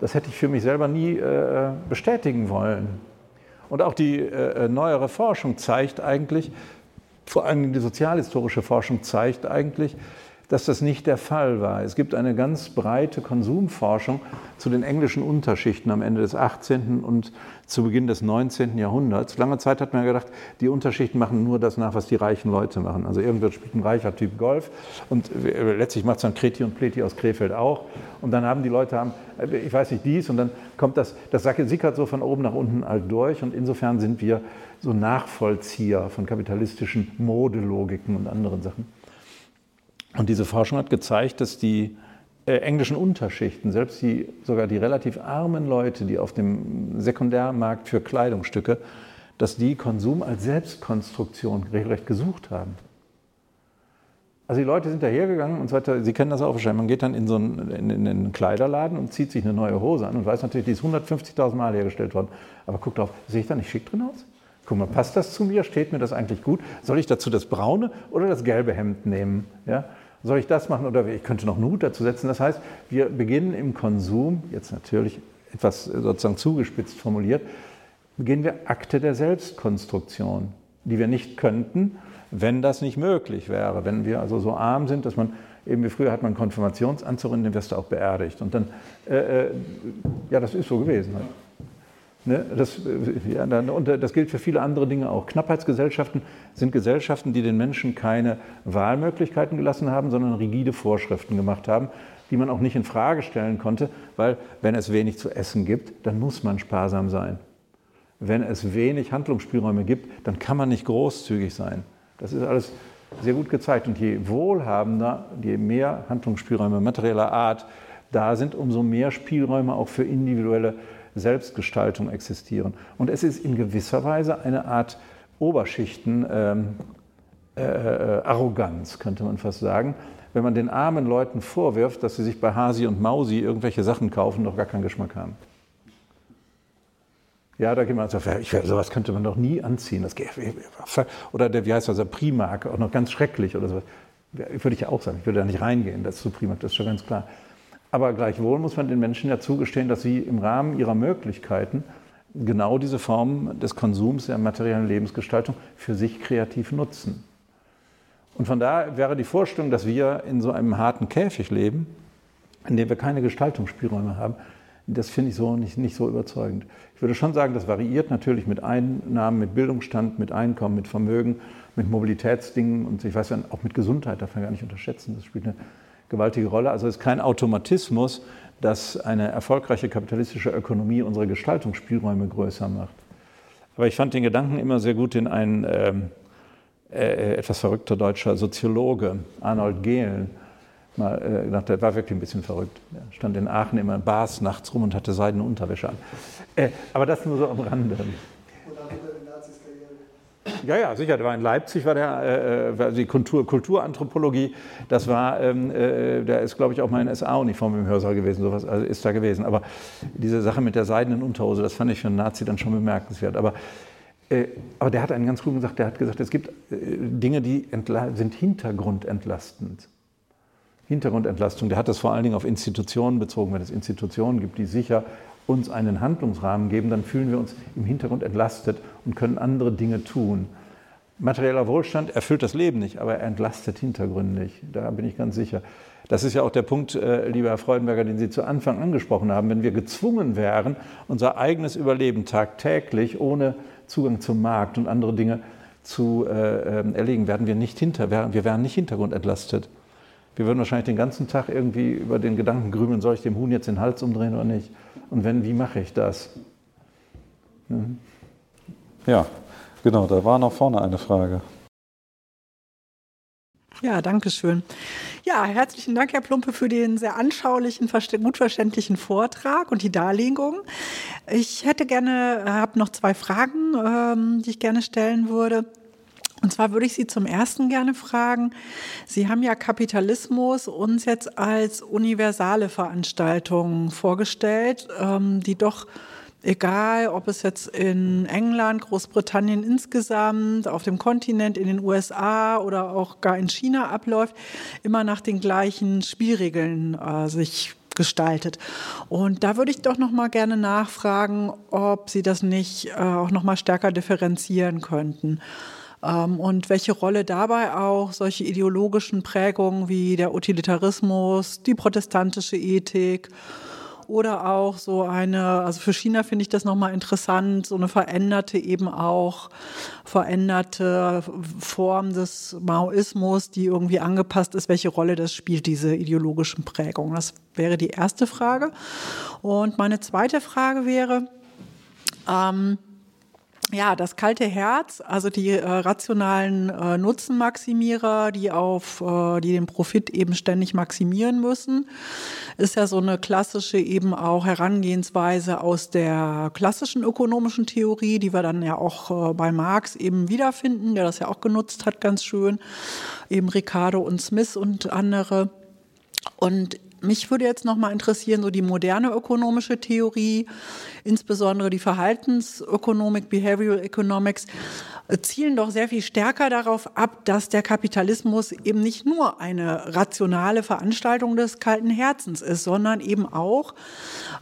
das hätte ich für mich selber nie äh, bestätigen wollen. Und auch die äh, neuere Forschung zeigt eigentlich, vor allem die sozialhistorische Forschung zeigt eigentlich, dass das nicht der Fall war. Es gibt eine ganz breite Konsumforschung zu den englischen Unterschichten am Ende des 18. und zu Beginn des 19. Jahrhunderts. Lange Zeit hat man gedacht, die Unterschichten machen nur das nach, was die reichen Leute machen. Also irgendwer spielt ein reicher Typ Golf und letztlich macht es dann Kreti und Pleti aus Krefeld auch. Und dann haben die Leute, haben, ich weiß nicht, dies und dann kommt das, das sickert so von oben nach unten halt durch und insofern sind wir so Nachvollzieher von kapitalistischen Modelogiken und anderen Sachen. Und diese Forschung hat gezeigt, dass die äh, englischen Unterschichten, selbst die, sogar die relativ armen Leute, die auf dem Sekundärmarkt für Kleidungsstücke, dass die Konsum als Selbstkonstruktion regelrecht gesucht haben. Also die Leute sind dahergegangen und so weiter, Sie kennen das auch wahrscheinlich, man geht dann in so einen, in, in einen Kleiderladen und zieht sich eine neue Hose an und weiß natürlich, die ist 150.000 Mal hergestellt worden. Aber guckt drauf, sehe ich da nicht schick drin aus? Guck mal, passt das zu mir? Steht mir das eigentlich gut? Soll ich dazu das braune oder das gelbe Hemd nehmen? Ja? Soll ich das machen oder ich könnte noch einen Hut dazu setzen? Das heißt, wir beginnen im Konsum, jetzt natürlich etwas sozusagen zugespitzt formuliert, beginnen wir Akte der Selbstkonstruktion, die wir nicht könnten, wenn das nicht möglich wäre. Wenn wir also so arm sind, dass man, eben wie früher hat man Konfirmationsanzug und den wirst du auch beerdigt. Und dann, äh, äh ja, das ist so gewesen. Halt. Ne, das, ja, und das gilt für viele andere Dinge auch. Knappheitsgesellschaften sind Gesellschaften, die den Menschen keine Wahlmöglichkeiten gelassen haben, sondern rigide Vorschriften gemacht haben, die man auch nicht in Frage stellen konnte, weil wenn es wenig zu essen gibt, dann muss man sparsam sein. Wenn es wenig Handlungsspielräume gibt, dann kann man nicht großzügig sein. Das ist alles sehr gut gezeigt. Und je wohlhabender, je mehr Handlungsspielräume materieller Art da sind, umso mehr Spielräume auch für individuelle Selbstgestaltung existieren. Und es ist in gewisser Weise eine Art Oberschichten-Arroganz, ähm, äh, könnte man fast sagen, wenn man den armen Leuten vorwirft, dass sie sich bei Hasi und Mausi irgendwelche Sachen kaufen, doch gar keinen Geschmack haben. Ja, da geht man so, ich, sowas könnte man doch nie anziehen. Das, oder der, wie heißt das, der Primark, auch noch ganz schrecklich oder so. Würde ich ja auch sagen, ich würde da nicht reingehen, das zu Primark, das ist schon ganz klar. Aber gleichwohl muss man den Menschen ja zugestehen, dass sie im Rahmen ihrer Möglichkeiten genau diese Form des Konsums der materiellen Lebensgestaltung für sich kreativ nutzen. Und von daher wäre die Vorstellung, dass wir in so einem harten Käfig leben, in dem wir keine Gestaltungsspielräume haben, das finde ich so nicht, nicht so überzeugend. Ich würde schon sagen, das variiert natürlich mit Einnahmen, mit Bildungsstand, mit Einkommen, mit Vermögen, mit Mobilitätsdingen und ich weiß ja auch mit Gesundheit, darf man gar nicht unterschätzen. Das spielt eine gewaltige Rolle. Also es ist kein Automatismus, dass eine erfolgreiche kapitalistische Ökonomie unsere Gestaltungsspielräume größer macht. Aber ich fand den Gedanken immer sehr gut, den ein ähm, äh, etwas verrückter deutscher Soziologe, Arnold Gehlen, mal äh, gedacht, der war wirklich ein bisschen verrückt. Er stand in Aachen immer in Bars nachts rum und hatte seidene Unterwäsche an. Äh, aber das nur so am Rande. Ja, ja, sicher. Der war in Leipzig, war der, äh, äh die Kultur, Kulturanthropologie. Das war, ähm, äh, der ist, glaube ich, auch mal in SA-Uniform im Hörsaal gewesen. Sowas also ist da gewesen. Aber diese Sache mit der seidenen Unterhose, das fand ich für einen Nazi dann schon bemerkenswert. Aber, äh, aber der hat einen ganz guten gesagt. Der hat gesagt, es gibt äh, Dinge, die sind hintergrundentlastend. Hintergrundentlastung. Der hat das vor allen Dingen auf Institutionen bezogen, wenn es Institutionen gibt, die sicher uns einen Handlungsrahmen geben, dann fühlen wir uns im Hintergrund entlastet und können andere Dinge tun. Materieller Wohlstand erfüllt das Leben nicht, aber er entlastet hintergründig. Da bin ich ganz sicher. Das ist ja auch der Punkt, äh, lieber Herr Freudenberger, den Sie zu Anfang angesprochen haben. Wenn wir gezwungen wären, unser eigenes Überleben tagtäglich ohne Zugang zum Markt und andere Dinge zu äh, ähm, erlegen, werden wir nicht hinter, wir wären nicht hintergrundentlastet. Wir würden wahrscheinlich den ganzen Tag irgendwie über den Gedanken grübeln, soll ich dem Huhn jetzt den Hals umdrehen oder nicht? Und wenn, wie mache ich das? Mhm. Ja, genau, da war noch vorne eine Frage. Ja, danke schön. Ja, herzlichen Dank, Herr Plumpe, für den sehr anschaulichen, gut verständlichen Vortrag und die Darlegung. Ich hätte gerne, habe noch zwei Fragen, ähm, die ich gerne stellen würde. Und zwar würde ich Sie zum ersten gerne fragen, Sie haben ja Kapitalismus uns jetzt als universale Veranstaltung vorgestellt, ähm, die doch egal, ob es jetzt in England, Großbritannien insgesamt, auf dem Kontinent, in den USA oder auch gar in China abläuft, immer nach den gleichen Spielregeln äh, sich gestaltet. Und da würde ich doch noch mal gerne nachfragen, ob Sie das nicht äh, auch noch mal stärker differenzieren könnten. Ähm, und welche Rolle dabei auch solche ideologischen Prägungen wie der Utilitarismus, die protestantische Ethik oder auch so eine, also für China finde ich das nochmal interessant, so eine veränderte eben auch, veränderte Form des Maoismus, die irgendwie angepasst ist, welche Rolle das spielt, diese ideologischen Prägungen. Das wäre die erste Frage. Und meine zweite Frage wäre, ähm, ja, das kalte Herz, also die äh, rationalen äh, Nutzenmaximierer, die auf, äh, die den Profit eben ständig maximieren müssen, ist ja so eine klassische eben auch Herangehensweise aus der klassischen ökonomischen Theorie, die wir dann ja auch äh, bei Marx eben wiederfinden, der das ja auch genutzt hat, ganz schön, eben Ricardo und Smith und andere. Und mich würde jetzt noch mal interessieren, so die moderne ökonomische Theorie, insbesondere die Verhaltensökonomik, Behavioral Economics zielen doch sehr viel stärker darauf ab, dass der Kapitalismus eben nicht nur eine rationale Veranstaltung des kalten Herzens ist, sondern eben auch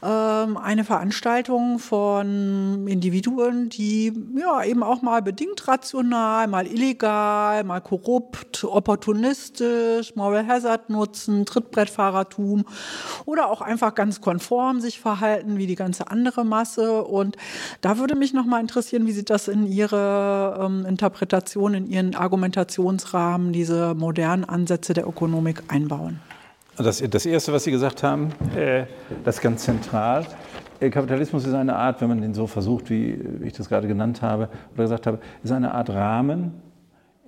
ähm, eine Veranstaltung von Individuen, die ja eben auch mal bedingt rational, mal illegal, mal korrupt, opportunistisch, Moral Hazard nutzen, Trittbrettfahrertum oder auch einfach ganz konform sich verhalten wie die ganze andere Masse. Und da würde mich noch mal interessieren, wie Sie das in Ihre ähm, Interpretation, in ihren Argumentationsrahmen diese modernen Ansätze der Ökonomik einbauen? Das, das Erste, was Sie gesagt haben, äh, das ist ganz zentral. Äh, Kapitalismus ist eine Art, wenn man den so versucht, wie ich das gerade genannt habe oder gesagt habe, ist eine Art Rahmen,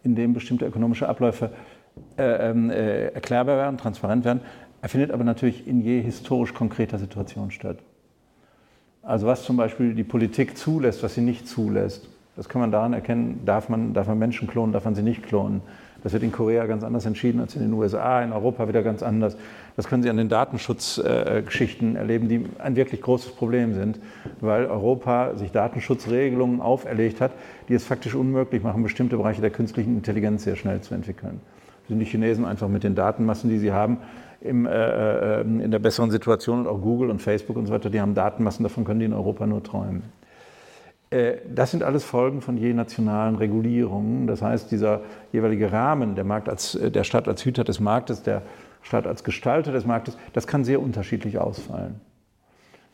in dem bestimmte ökonomische Abläufe äh, ähm, äh, erklärbar werden, transparent werden. Er findet aber natürlich in je historisch konkreter Situation statt. Also was zum Beispiel die Politik zulässt, was sie nicht zulässt. Das kann man daran erkennen, darf man, darf man Menschen klonen, darf man sie nicht klonen. Das wird in Korea ganz anders entschieden als in den USA, in Europa wieder ganz anders. Das können Sie an den Datenschutzgeschichten äh, erleben, die ein wirklich großes Problem sind, weil Europa sich Datenschutzregelungen auferlegt hat, die es faktisch unmöglich machen, bestimmte Bereiche der künstlichen Intelligenz sehr schnell zu entwickeln. Sind die Chinesen einfach mit den Datenmassen, die sie haben, im, äh, äh, in der besseren Situation und auch Google und Facebook und so weiter, die haben Datenmassen, davon können die in Europa nur träumen. Äh, das sind alles Folgen von je nationalen Regulierungen. Das heißt, dieser jeweilige Rahmen, der, Markt als, äh, der Staat als Hüter des Marktes, der Staat als Gestalter des Marktes, das kann sehr unterschiedlich ausfallen.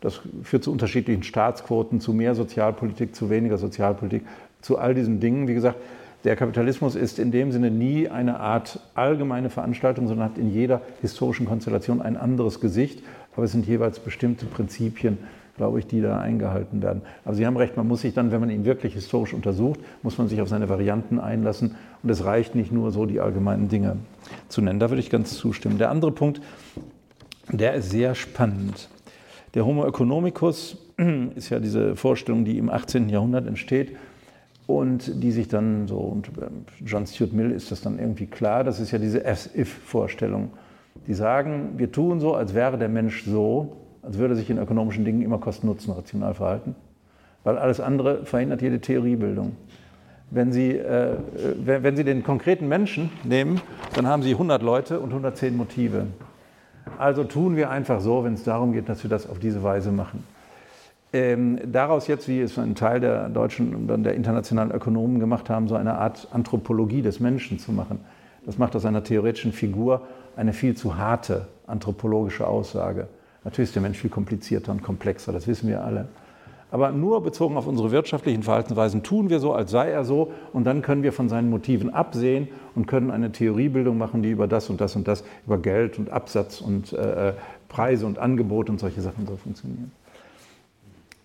Das führt zu unterschiedlichen Staatsquoten, zu mehr Sozialpolitik, zu weniger Sozialpolitik, zu all diesen Dingen. Wie gesagt, der Kapitalismus ist in dem Sinne nie eine Art allgemeine Veranstaltung, sondern hat in jeder historischen Konstellation ein anderes Gesicht. Aber es sind jeweils bestimmte Prinzipien, glaube ich, die da eingehalten werden. Aber Sie haben recht, man muss sich dann, wenn man ihn wirklich historisch untersucht, muss man sich auf seine Varianten einlassen. Und es reicht nicht nur so, die allgemeinen Dinge zu nennen. Da würde ich ganz zustimmen. Der andere Punkt, der ist sehr spannend. Der Homo economicus (clears throat) ist ja diese Vorstellung, die im 18. Jahrhundert entsteht und die sich dann so, und ähm, John Stuart Mill ist das dann irgendwie klar, das ist ja diese As-If-Vorstellung. Die sagen, wir tun so, als wäre der Mensch so, als würde sich in ökonomischen Dingen immer Kosten-Nutzen rational verhalten. Weil alles andere verhindert jede Theoriebildung. Wenn Sie, äh, wenn Sie den konkreten Menschen nehmen, dann haben Sie 100 Leute und 110 Motive. Also tun wir einfach so, wenn es darum geht, dass wir das auf diese Weise machen. Ähm, daraus jetzt, wie es ein Teil der deutschen und der internationalen Ökonomen gemacht haben, so eine Art Anthropologie des Menschen zu machen. Das macht aus einer theoretischen Figur eine viel zu harte anthropologische Aussage. Natürlich ist der Mensch viel komplizierter und komplexer, das wissen wir alle. Aber nur bezogen auf unsere wirtschaftlichen Verhaltensweisen tun wir so, als sei er so, und dann können wir von seinen Motiven absehen und können eine Theoriebildung machen, die über das und das und das, über Geld und Absatz und äh, äh Preise und Angebot und solche Sachen so funktionieren.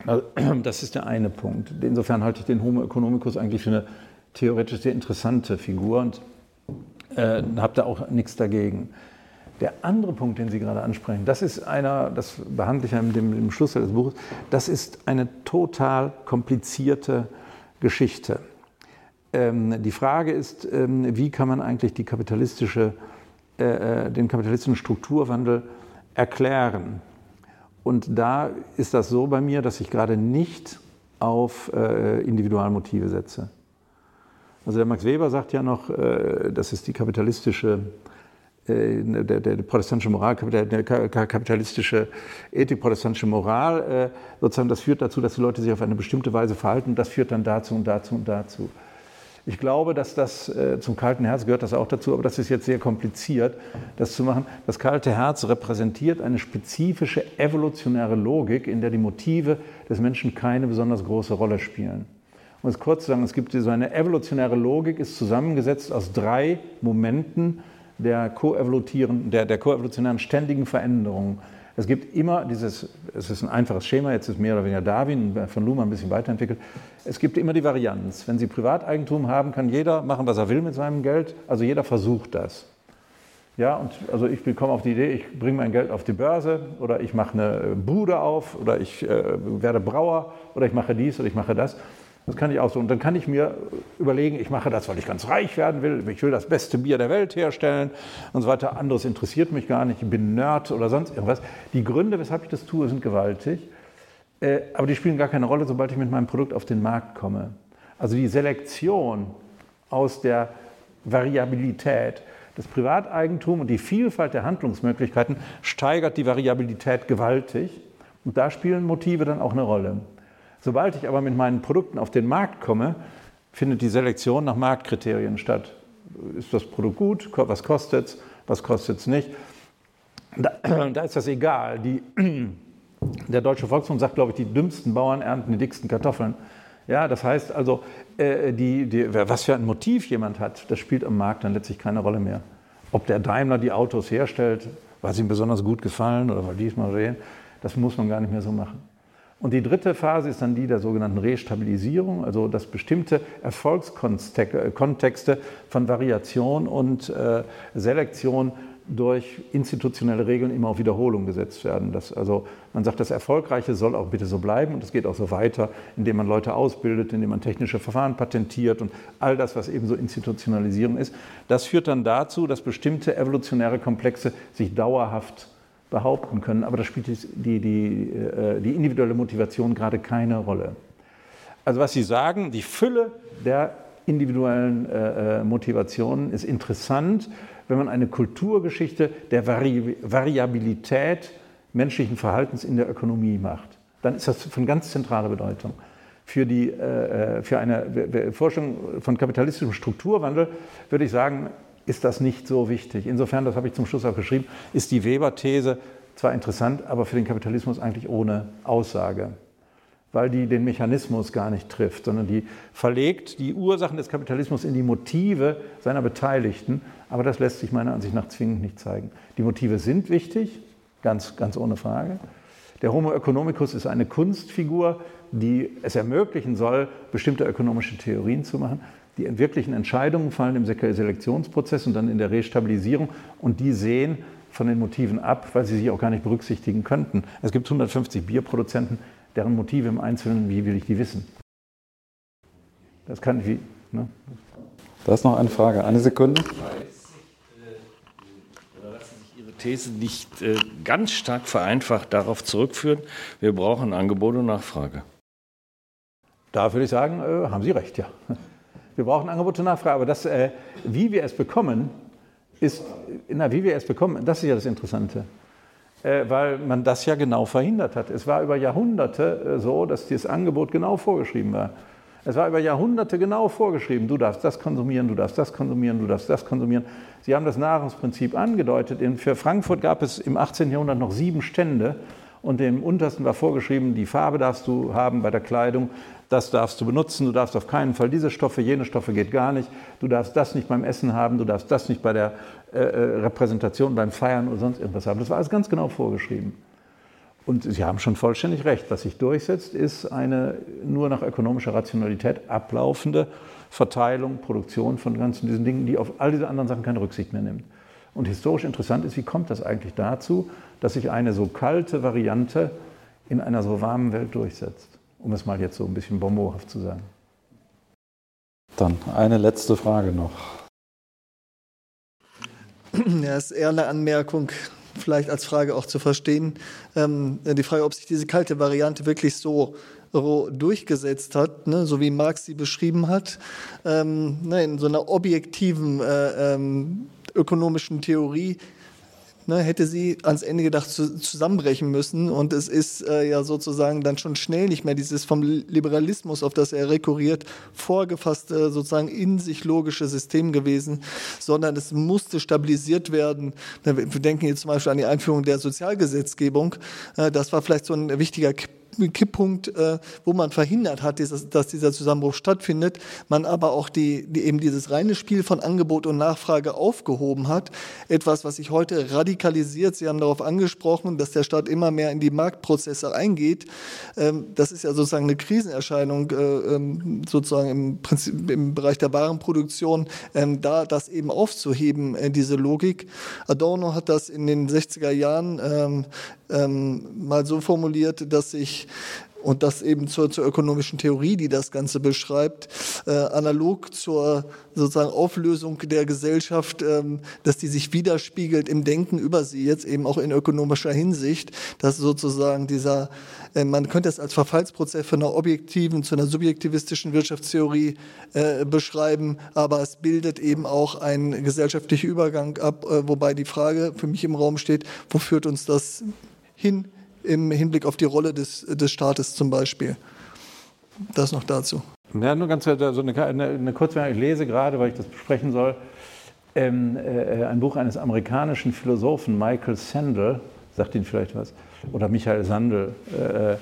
Also, (clears throat) das ist der eine Punkt. Insofern halte ich den Homo economicus eigentlich für eine theoretisch sehr interessante Figur und äh, habe da auch nichts dagegen. Der andere Punkt, den Sie gerade ansprechen, das ist einer, das behandle ich ja dem, dem Schluss des Buches, das ist eine total komplizierte Geschichte. Ähm, die Frage ist, ähm, wie kann man eigentlich die kapitalistische, äh, äh, den kapitalistischen Strukturwandel erklären? Und da ist das so bei mir, dass ich gerade nicht auf äh, Individualmotive setze. Also der Max Weber sagt ja noch, äh, das ist die kapitalistische der, der, protestantische Moral, kapitalistische Ethik, protestantische Moral, äh, sozusagen, das führt dazu, dass die Leute sich auf eine bestimmte Weise verhalten. Das führt dann dazu und dazu und dazu. Ich glaube, dass das äh, zum kalten Herz gehört das auch dazu, aber das ist jetzt sehr kompliziert, das zu machen. Das kalte Herz repräsentiert eine spezifische evolutionäre Logik, in der die Motive des Menschen keine besonders große Rolle spielen. Um es kurz zu sagen, es gibt so eine evolutionäre Logik, ist zusammengesetzt aus drei Momenten der, der, der koevolutionären ständigen Veränderung. Es gibt immer dieses, es ist ein einfaches Schema, jetzt ist mehr oder weniger Darwin von Luhmann ein bisschen weiterentwickelt. Es gibt immer die Varianz. Wenn Sie Privateigentum haben, kann jeder machen, was er will mit seinem Geld. Also jeder versucht das. Ja, und also ich komme auf die Idee, ich bringe mein Geld auf die Börse oder ich mache eine Bude auf oder ich äh, werde Brauer oder ich mache dies oder ich mache das. Das kann ich auch so. Und dann kann ich mir überlegen, ich mache das, weil ich ganz reich werden will. Ich will das beste Bier der Welt herstellen und so weiter. Anderes interessiert mich gar nicht. Ich bin Nerd oder sonst irgendwas. Die Gründe, weshalb ich das tue, sind gewaltig. Äh, aber die spielen gar keine Rolle, sobald ich mit meinem Produkt auf den Markt komme. Also die Selektion aus der Variabilität des Privateigentums und die Vielfalt der Handlungsmöglichkeiten steigert die Variabilität gewaltig. Und da spielen Motive dann auch eine Rolle. Sobald ich aber mit meinen Produkten auf den Markt komme, findet die Selektion nach Marktkriterien statt. Ist das Produkt gut? Was kostet es? Was kostet es nicht? Da, (clears throat) da, ist das egal. Die, (clears throat) der Deutsche Volksmund sagt, glaube ich, die dümmsten Bauern ernten die dicksten Kartoffeln. Ja, das heißt also, äh, die, die, was für ein Motiv jemand hat, das spielt am Markt dann letztlich keine Rolle mehr. Ob der Daimler die Autos herstellt, weil sie ihm besonders gut gefallen oder weil diesmal sehen, das muss man gar nicht mehr so machen. Und die dritte Phase ist dann die der sogenannten Restabilisierung, also dass bestimmte Erfolgskontexte von Variation und äh, Selektion durch institutionelle Regeln immer auf Wiederholung gesetzt werden. Das, also man sagt, das Erfolgreiche soll auch bitte so bleiben und es geht auch so weiter, indem man Leute ausbildet, indem man technische Verfahren patentiert und all das, was eben so Institutionalisierung ist. Das führt dann dazu, dass bestimmte evolutionäre Komplexe sich dauerhaft behaupten können, aber da spielt die, die, äh, die individuelle Motivation gerade keine Rolle. Also was Sie sagen, die Fülle der individuellen äh, äh, Motivationen ist interessant, wenn man eine Kulturgeschichte der Vari Variabilität menschlichen Verhaltens in der Ökonomie macht. Dann ist das von ganz zentraler Bedeutung. Für, die, äh, für eine Forschung von kapitalistischem Strukturwandel würde ich sagen, ist das nicht so wichtig. Insofern, das habe ich zum Schluss auch geschrieben, ist die Weber-These zwar interessant, aber für den Kapitalismus eigentlich ohne Aussage, weil die den Mechanismus gar nicht trifft, sondern die verlegt die Ursachen des Kapitalismus in die Motive seiner Beteiligten, aber das lässt sich meiner Ansicht nach zwingend nicht zeigen. Die Motive sind wichtig, ganz, ganz ohne Frage. Der Homo economicus ist eine Kunstfigur, die es ermöglichen soll, bestimmte ökonomische Theorien zu machen. Die wirklichen Entscheidungen fallen im Selektionsprozess und dann in der Restabilisierung und die sehen von den Motiven ab, weil sie sich auch gar nicht berücksichtigen könnten. Es gibt 150 Bierproduzenten, deren Motive im Einzelnen, wie will ich die wissen? Das kann ich. Ne? Da ist noch eine Frage. Eine Sekunde. Ihre These nicht äh, ganz stark vereinfacht darauf zurückführen, wir brauchen Angebot und Nachfrage. Da würde ich sagen, äh, haben Sie recht, ja. Wir brauchen Angebot und Nachfrage, aber das, äh, wie wir es bekommen, ist, na, wie wir es bekommen, das ist ja das Interessante. Äh, weil man das ja genau verhindert hat. Es war über Jahrhunderte äh, so, dass das Angebot genau vorgeschrieben war. Es war über Jahrhunderte genau vorgeschrieben, du darfst das konsumieren, du darfst das konsumieren, du darfst das konsumieren. Sie haben das Nahrungsprinzip angedeutet. Für Frankfurt gab es im 18. Jahrhundert noch sieben Stände und dem untersten war vorgeschrieben, die Farbe darfst du haben bei der Kleidung, das darfst du benutzen, du darfst auf keinen Fall diese Stoffe, jene Stoffe geht gar nicht, du darfst das nicht beim Essen haben, du darfst das nicht bei der äh, äh, Repräsentation, beim Feiern oder sonst irgendwas haben. Das war alles ganz genau vorgeschrieben. Und Sie haben schon vollständig recht, was sich durchsetzt, ist eine nur nach ökonomischer Rationalität ablaufende Verteilung, Produktion von ganzen diesen Dingen, die auf all diese anderen Sachen keine Rücksicht mehr nimmt. Und historisch interessant ist, wie kommt das eigentlich dazu, dass sich eine so kalte Variante in einer so warmen Welt durchsetzt? Um es mal jetzt so ein bisschen bombohaft zu sagen. Dann eine letzte Frage noch. Ja, ist eher eine Anmerkung, vielleicht als Frage auch zu verstehen. Ähm, die Frage, ob sich diese kalte Variante wirklich so durchgesetzt hat, ne, so wie Marx sie beschrieben hat, ähm, ne, in so einer objektiven äh, ähm, ökonomischen Theorie ne, hätte sie ans Ende gedacht zu, zusammenbrechen müssen. Und es ist äh, ja sozusagen dann schon schnell nicht mehr dieses vom Liberalismus, auf das er rekurriert, vorgefasste, sozusagen in sich logische System gewesen, sondern es musste stabilisiert werden. Wir denken jetzt zum Beispiel an die Einführung der Sozialgesetzgebung. Äh, das war vielleicht so ein wichtiger Kipppunkt, äh, wo man verhindert hat, dieses, dass dieser Zusammenbruch stattfindet, man aber auch die, die, eben dieses reine Spiel von Angebot und Nachfrage aufgehoben hat. Etwas, was sich heute radikalisiert. Sie haben darauf angesprochen, dass der Staat immer mehr in die Marktprozesse eingeht. Ähm, das ist ja sozusagen eine Krisenerscheinung, äh, ähm, sozusagen im, Prinzip, im Bereich der Warenproduktion, ähm, da das eben aufzuheben, äh, diese Logik. Adorno hat das in den 60er Jahren ähm, mal so formuliert, dass sich und das eben zur, zur ökonomischen Theorie, die das Ganze beschreibt, äh, analog zur sozusagen Auflösung der Gesellschaft, ähm, dass die sich widerspiegelt im Denken über sie, jetzt eben auch in ökonomischer Hinsicht, dass sozusagen dieser, äh, man könnte es als Verfallsprozess von einer objektiven zu einer subjektivistischen Wirtschaftstheorie äh, beschreiben, aber es bildet eben auch einen gesellschaftlichen Übergang ab, äh, wobei die Frage für mich im Raum steht, wo führt uns das hin im Hinblick auf die Rolle des, des Staates zum Beispiel. Das noch dazu. Ja, nur ganz so eine, eine, eine kurze, ich lese gerade, weil ich das besprechen soll, ähm, äh, ein Buch eines amerikanischen Philosophen, Michael Sandel, sagt Ihnen vielleicht was, oder Michael Sandel, äh,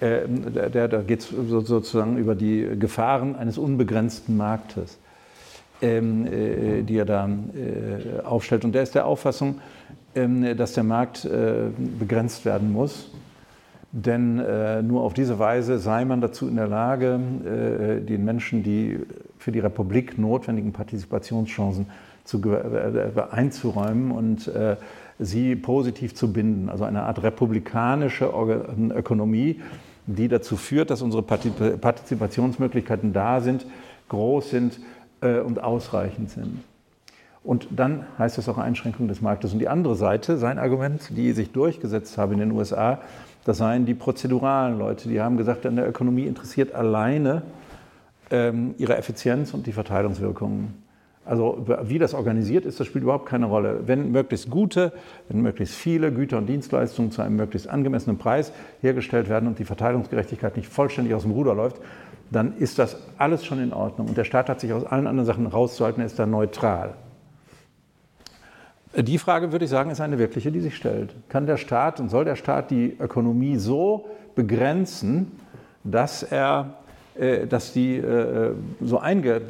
äh, der, da geht es sozusagen über die Gefahren eines unbegrenzten Marktes, ähm, äh, die er da äh, aufstellt. Und der ist der Auffassung, ähm, dass der Markt äh, begrenzt werden muss. Denn äh, nur auf diese Weise sei man dazu in der Lage, äh, den Menschen die für die Republik notwendigen Partizipationschancen zu, einzuräumen und sie positiv zu binden. Also eine Art republikanische Ökonomie, die dazu führt, dass unsere Partizipationsmöglichkeiten da sind, groß sind und ausreichend sind. Und dann heißt es auch Einschränkung des Marktes. Und die andere Seite, sein Argument, die sich durchgesetzt haben in den USA, das seien die prozeduralen Leute, die haben gesagt, an der Ökonomie interessiert alleine ähm, ihre Effizienz und die Verteilungswirkungen. Also wie das organisiert ist, das spielt überhaupt keine Rolle. Wenn möglichst gute, wenn möglichst viele Güter und Dienstleistungen zu einem möglichst angemessenen Preis hergestellt werden und die Verteilungsgerechtigkeit nicht vollständig aus dem Ruder läuft, dann ist das alles schon in Ordnung. Und der Staat hat sich aus allen anderen Sachen rauszuhalten, er ist da neutral. Die Frage, würde ich sagen, ist eine wirkliche, die sich stellt. Kann der Staat und soll der Staat die Ökonomie so begrenzen, dass er äh, dass die äh, so, einge,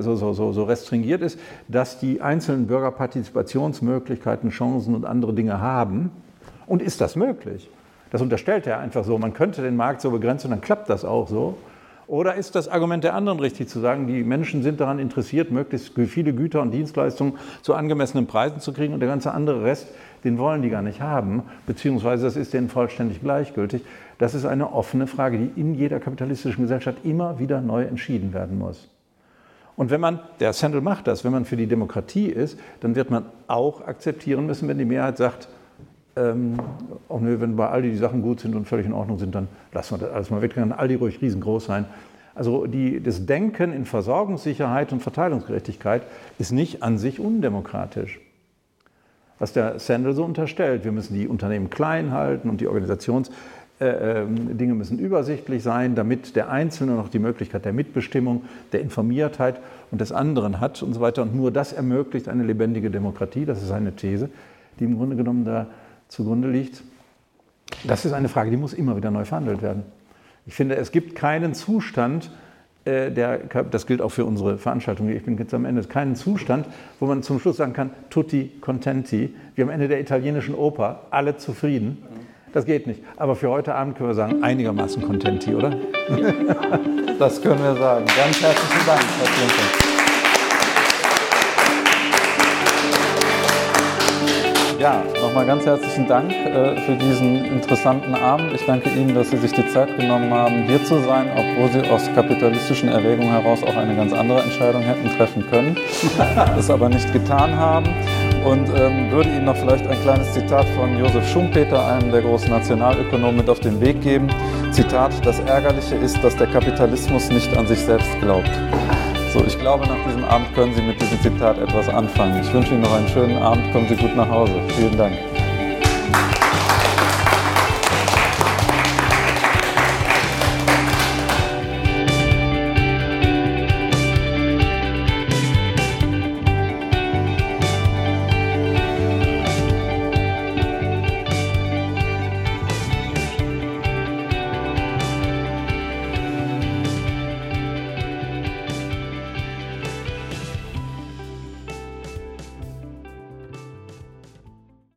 so, so, so, restringiert ist, dass die einzelnen Bürger Partizipationsmöglichkeiten, Chancen und andere Dinge haben. Und ist das möglich? Das unterstellt er einfach so. Man könnte den Markt so begrenzen, dann klappt das auch so. Oder ist das Argument der anderen richtig zu sagen, die Menschen sind daran interessiert, möglichst viele Güter und Dienstleistungen zu angemessenen Preisen zu kriegen und der ganze andere Rest, den wollen die gar nicht haben, beziehungsweise das ist denen vollständig gleichgültig. Das ist eine offene Frage, die in jeder kapitalistischen Gesellschaft immer wieder neu entschieden werden muss. Und wenn man, der Sandel macht das, wenn man für die Demokratie ist, dann wird man auch akzeptieren müssen, wenn die Mehrheit sagt, ähm, auch wenn bei Aldi die Sachen gut sind und völlig in Ordnung sind, dann lassen wir das alles mal weg. Dann kann Aldi ruhig riesengroß sein. Also die, das Denken in Versorgungssicherheit und Verteilungsgerechtigkeit ist nicht an sich undemokratisch. Was der Sandel so unterstellt, wir müssen die Unternehmen klein halten und die Organisationsdinge äh, äh, müssen übersichtlich sein, damit der Einzelne noch die Möglichkeit der Mitbestimmung, der Informiertheit und des anderen hat und so weiter. Und nur das ermöglicht eine lebendige Demokratie. Das ist eine These, die im Grunde genommen da zugrunde liegt. Das ist eine Frage, die muss immer wieder neu verhandelt werden. Ich finde, es gibt keinen Zustand, äh, der, das gilt auch für unsere Veranstaltung, ich bin jetzt am Ende, keinen Zustand, wo man zum Schluss sagen kann, tutti contenti, wie am Ende der italienischen Oper, alle zufrieden. Das geht nicht. Aber für heute Abend können wir sagen, einigermaßen contenti, oder? (laughs) Das können wir sagen. Ganz herzlichen Dank, Herr. Ja, nochmal ganz herzlichen Dank äh, für diesen interessanten Abend. Ich danke Ihnen, dass Sie sich die Zeit genommen haben, hier zu sein, obwohl Sie aus kapitalistischen Erwägungen heraus auch eine ganz andere Entscheidung hätten treffen können, (laughs) es aber nicht getan haben. Und ähm, würde Ihnen noch vielleicht ein kleines Zitat von Josef Schumpeter, einem der großen Nationalökonomen, mit auf den Weg geben. Zitat, das Ärgerliche ist, dass der Kapitalismus nicht an sich selbst glaubt. So, ich glaube, nach diesem Abend können Sie mit diesem Zitat etwas anfangen. Ich wünsche Ihnen noch einen schönen Abend. Kommen Sie gut nach Hause. Vielen Dank.